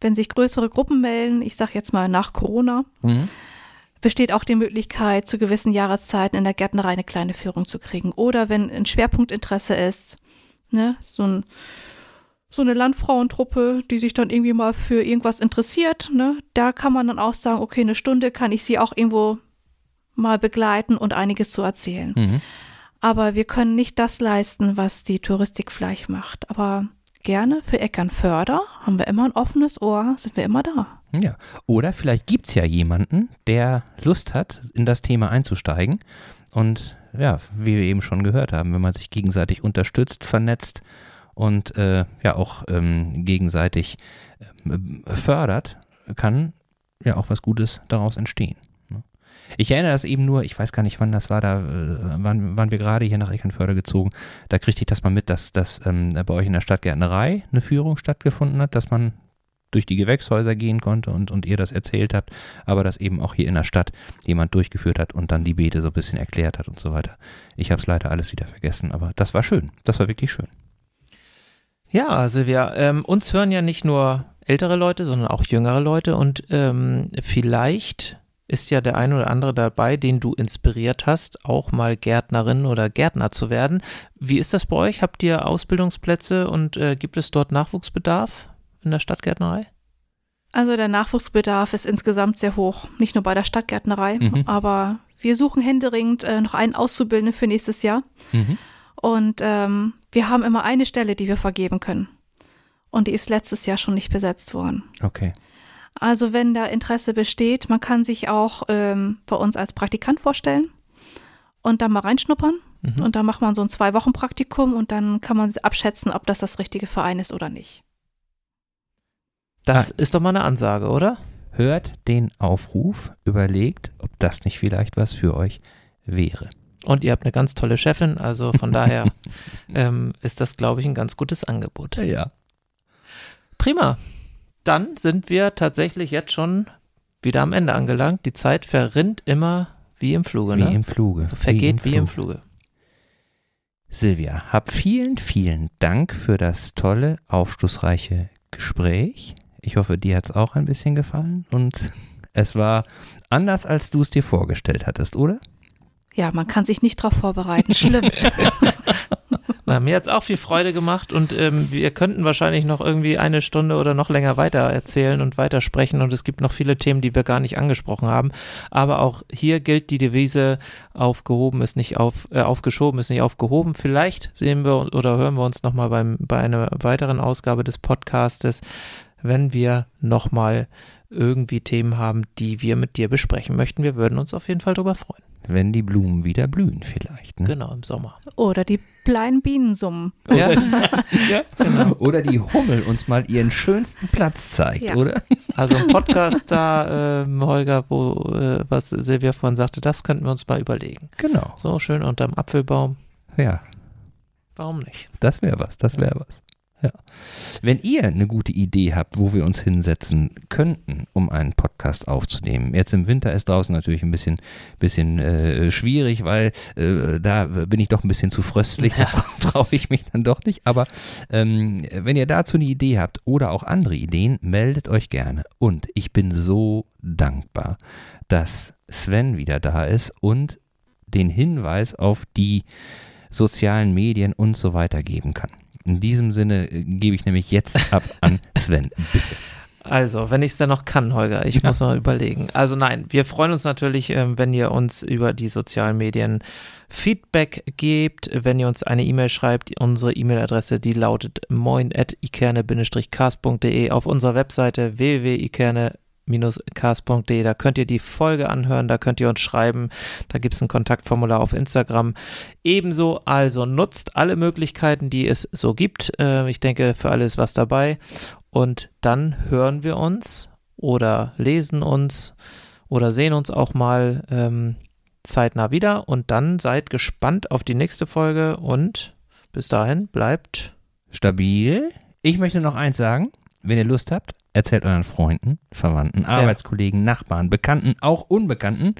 wenn sich größere Gruppen melden, ich sage jetzt mal nach Corona, mhm. besteht auch die Möglichkeit, zu gewissen Jahreszeiten in der Gärtnerei eine kleine Führung zu kriegen. Oder wenn ein Schwerpunktinteresse ist, ne, so, ein, so eine Landfrauentruppe, die sich dann irgendwie mal für irgendwas interessiert, ne, da kann man dann auch sagen, okay, eine Stunde kann ich sie auch irgendwo mal begleiten und einiges zu erzählen. Mhm. Aber wir können nicht das leisten, was die Touristik vielleicht macht. Aber gerne für Eckernförder haben wir immer ein offenes Ohr, sind wir immer da. Ja, oder vielleicht gibt es ja jemanden, der Lust hat, in das Thema einzusteigen. Und ja, wie wir eben schon gehört haben, wenn man sich gegenseitig unterstützt, vernetzt und äh, ja auch ähm, gegenseitig äh, fördert, kann ja auch was Gutes daraus entstehen. Ich erinnere das eben nur, ich weiß gar nicht, wann das war, da äh, waren, waren wir gerade hier nach Eckernförde gezogen. Da kriegte ich das mal mit, dass, dass ähm, bei euch in der Stadtgärtnerei eine Führung stattgefunden hat, dass man durch die Gewächshäuser gehen konnte und, und ihr das erzählt habt, aber dass eben auch hier in der Stadt jemand durchgeführt hat und dann die Beete so ein bisschen erklärt hat und so weiter. Ich habe es leider alles wieder vergessen, aber das war schön. Das war wirklich schön. Ja, Silvia, ähm, uns hören ja nicht nur ältere Leute, sondern auch jüngere Leute und ähm, vielleicht ist ja der ein oder andere dabei, den du inspiriert hast, auch mal Gärtnerin oder Gärtner zu werden. Wie ist das bei euch? Habt ihr Ausbildungsplätze und äh, gibt es dort Nachwuchsbedarf in der Stadtgärtnerei? Also der Nachwuchsbedarf ist insgesamt sehr hoch, nicht nur bei der Stadtgärtnerei, mhm. aber wir suchen händeringend äh, noch einen Auszubildenden für nächstes Jahr. Mhm. Und ähm, wir haben immer eine Stelle, die wir vergeben können. Und die ist letztes Jahr schon nicht besetzt worden. Okay. Also wenn da Interesse besteht, man kann sich auch ähm, bei uns als Praktikant vorstellen und dann mal reinschnuppern. Mhm. Und dann macht man so ein zwei Wochen Praktikum und dann kann man abschätzen, ob das das richtige Verein ist oder nicht. Das ah. ist doch mal eine Ansage, oder? Hört den Aufruf, überlegt, ob das nicht vielleicht was für euch wäre. Und ihr habt eine ganz tolle Chefin, also von daher ähm, ist das, glaube ich, ein ganz gutes Angebot. Ja. Prima dann sind wir tatsächlich jetzt schon wieder am Ende angelangt. Die Zeit verrinnt immer wie im Fluge. Wie ne? im Fluge. Vergeht wie im, wie Fluge. im Fluge. Silvia, hab vielen, vielen Dank für das tolle, aufschlussreiche Gespräch. Ich hoffe, dir hat es auch ein bisschen gefallen und es war anders, als du es dir vorgestellt hattest, oder? Ja, man kann sich nicht darauf vorbereiten. Schlimm. Na, mir hat es auch viel Freude gemacht und ähm, wir könnten wahrscheinlich noch irgendwie eine Stunde oder noch länger weiter erzählen und weiter sprechen und es gibt noch viele Themen, die wir gar nicht angesprochen haben. Aber auch hier gilt die Devise, aufgehoben ist nicht auf, äh, aufgeschoben ist nicht aufgehoben. Vielleicht sehen wir oder hören wir uns nochmal bei einer weiteren Ausgabe des Podcastes, wenn wir nochmal irgendwie Themen haben, die wir mit dir besprechen möchten. Wir würden uns auf jeden Fall darüber freuen wenn die Blumen wieder blühen vielleicht. Ne? Genau, im Sommer. Oder die kleinen Bienen summen. Ja. ja, genau. Oder die Hummel uns mal ihren schönsten Platz zeigt, ja. oder? Also ein Podcast da, ähm, Holger, wo, äh, was Silvia vorhin sagte, das könnten wir uns mal überlegen. Genau. So schön unterm Apfelbaum. Ja. Warum nicht? Das wäre was, das wäre was. Ja. Wenn ihr eine gute Idee habt, wo wir uns hinsetzen könnten, um einen Podcast aufzunehmen, jetzt im Winter ist draußen natürlich ein bisschen, bisschen äh, schwierig, weil äh, da bin ich doch ein bisschen zu fröstlich, das ja. traue ich mich dann doch nicht. Aber ähm, wenn ihr dazu eine Idee habt oder auch andere Ideen, meldet euch gerne. Und ich bin so dankbar, dass Sven wieder da ist und den Hinweis auf die sozialen Medien und so weiter geben kann. In diesem Sinne äh, gebe ich nämlich jetzt ab an Sven, bitte. Also, wenn ich es dann noch kann, Holger, ich ja. muss mal überlegen. Also nein, wir freuen uns natürlich, ähm, wenn ihr uns über die sozialen Medien Feedback gebt, wenn ihr uns eine E-Mail schreibt. Unsere E-Mail-Adresse, die lautet moin.ikerne-cast.de auf unserer Webseite www.ikerne cast.de. Da könnt ihr die Folge anhören, da könnt ihr uns schreiben, da gibt es ein Kontaktformular auf Instagram. Ebenso, also nutzt alle Möglichkeiten, die es so gibt. Äh, ich denke, für alles was dabei. Und dann hören wir uns oder lesen uns oder sehen uns auch mal ähm, zeitnah wieder. Und dann seid gespannt auf die nächste Folge und bis dahin bleibt stabil. Ich möchte noch eins sagen, wenn ihr Lust habt, Erzählt euren Freunden, Verwandten, Arbeitskollegen, Nachbarn, Bekannten, auch Unbekannten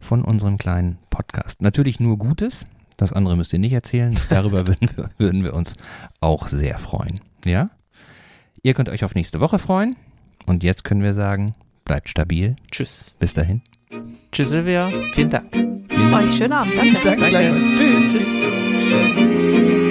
von unserem kleinen Podcast. Natürlich nur Gutes. Das andere müsst ihr nicht erzählen. Darüber würden wir, würden wir uns auch sehr freuen. Ja? Ihr könnt euch auf nächste Woche freuen. Und jetzt können wir sagen, bleibt stabil. Tschüss. Bis dahin. Tschüss, Silvia. Vielen Dank. Vielen Dank. Euch schönen Abend. Danke. Danke. Tschüss. Tschüss.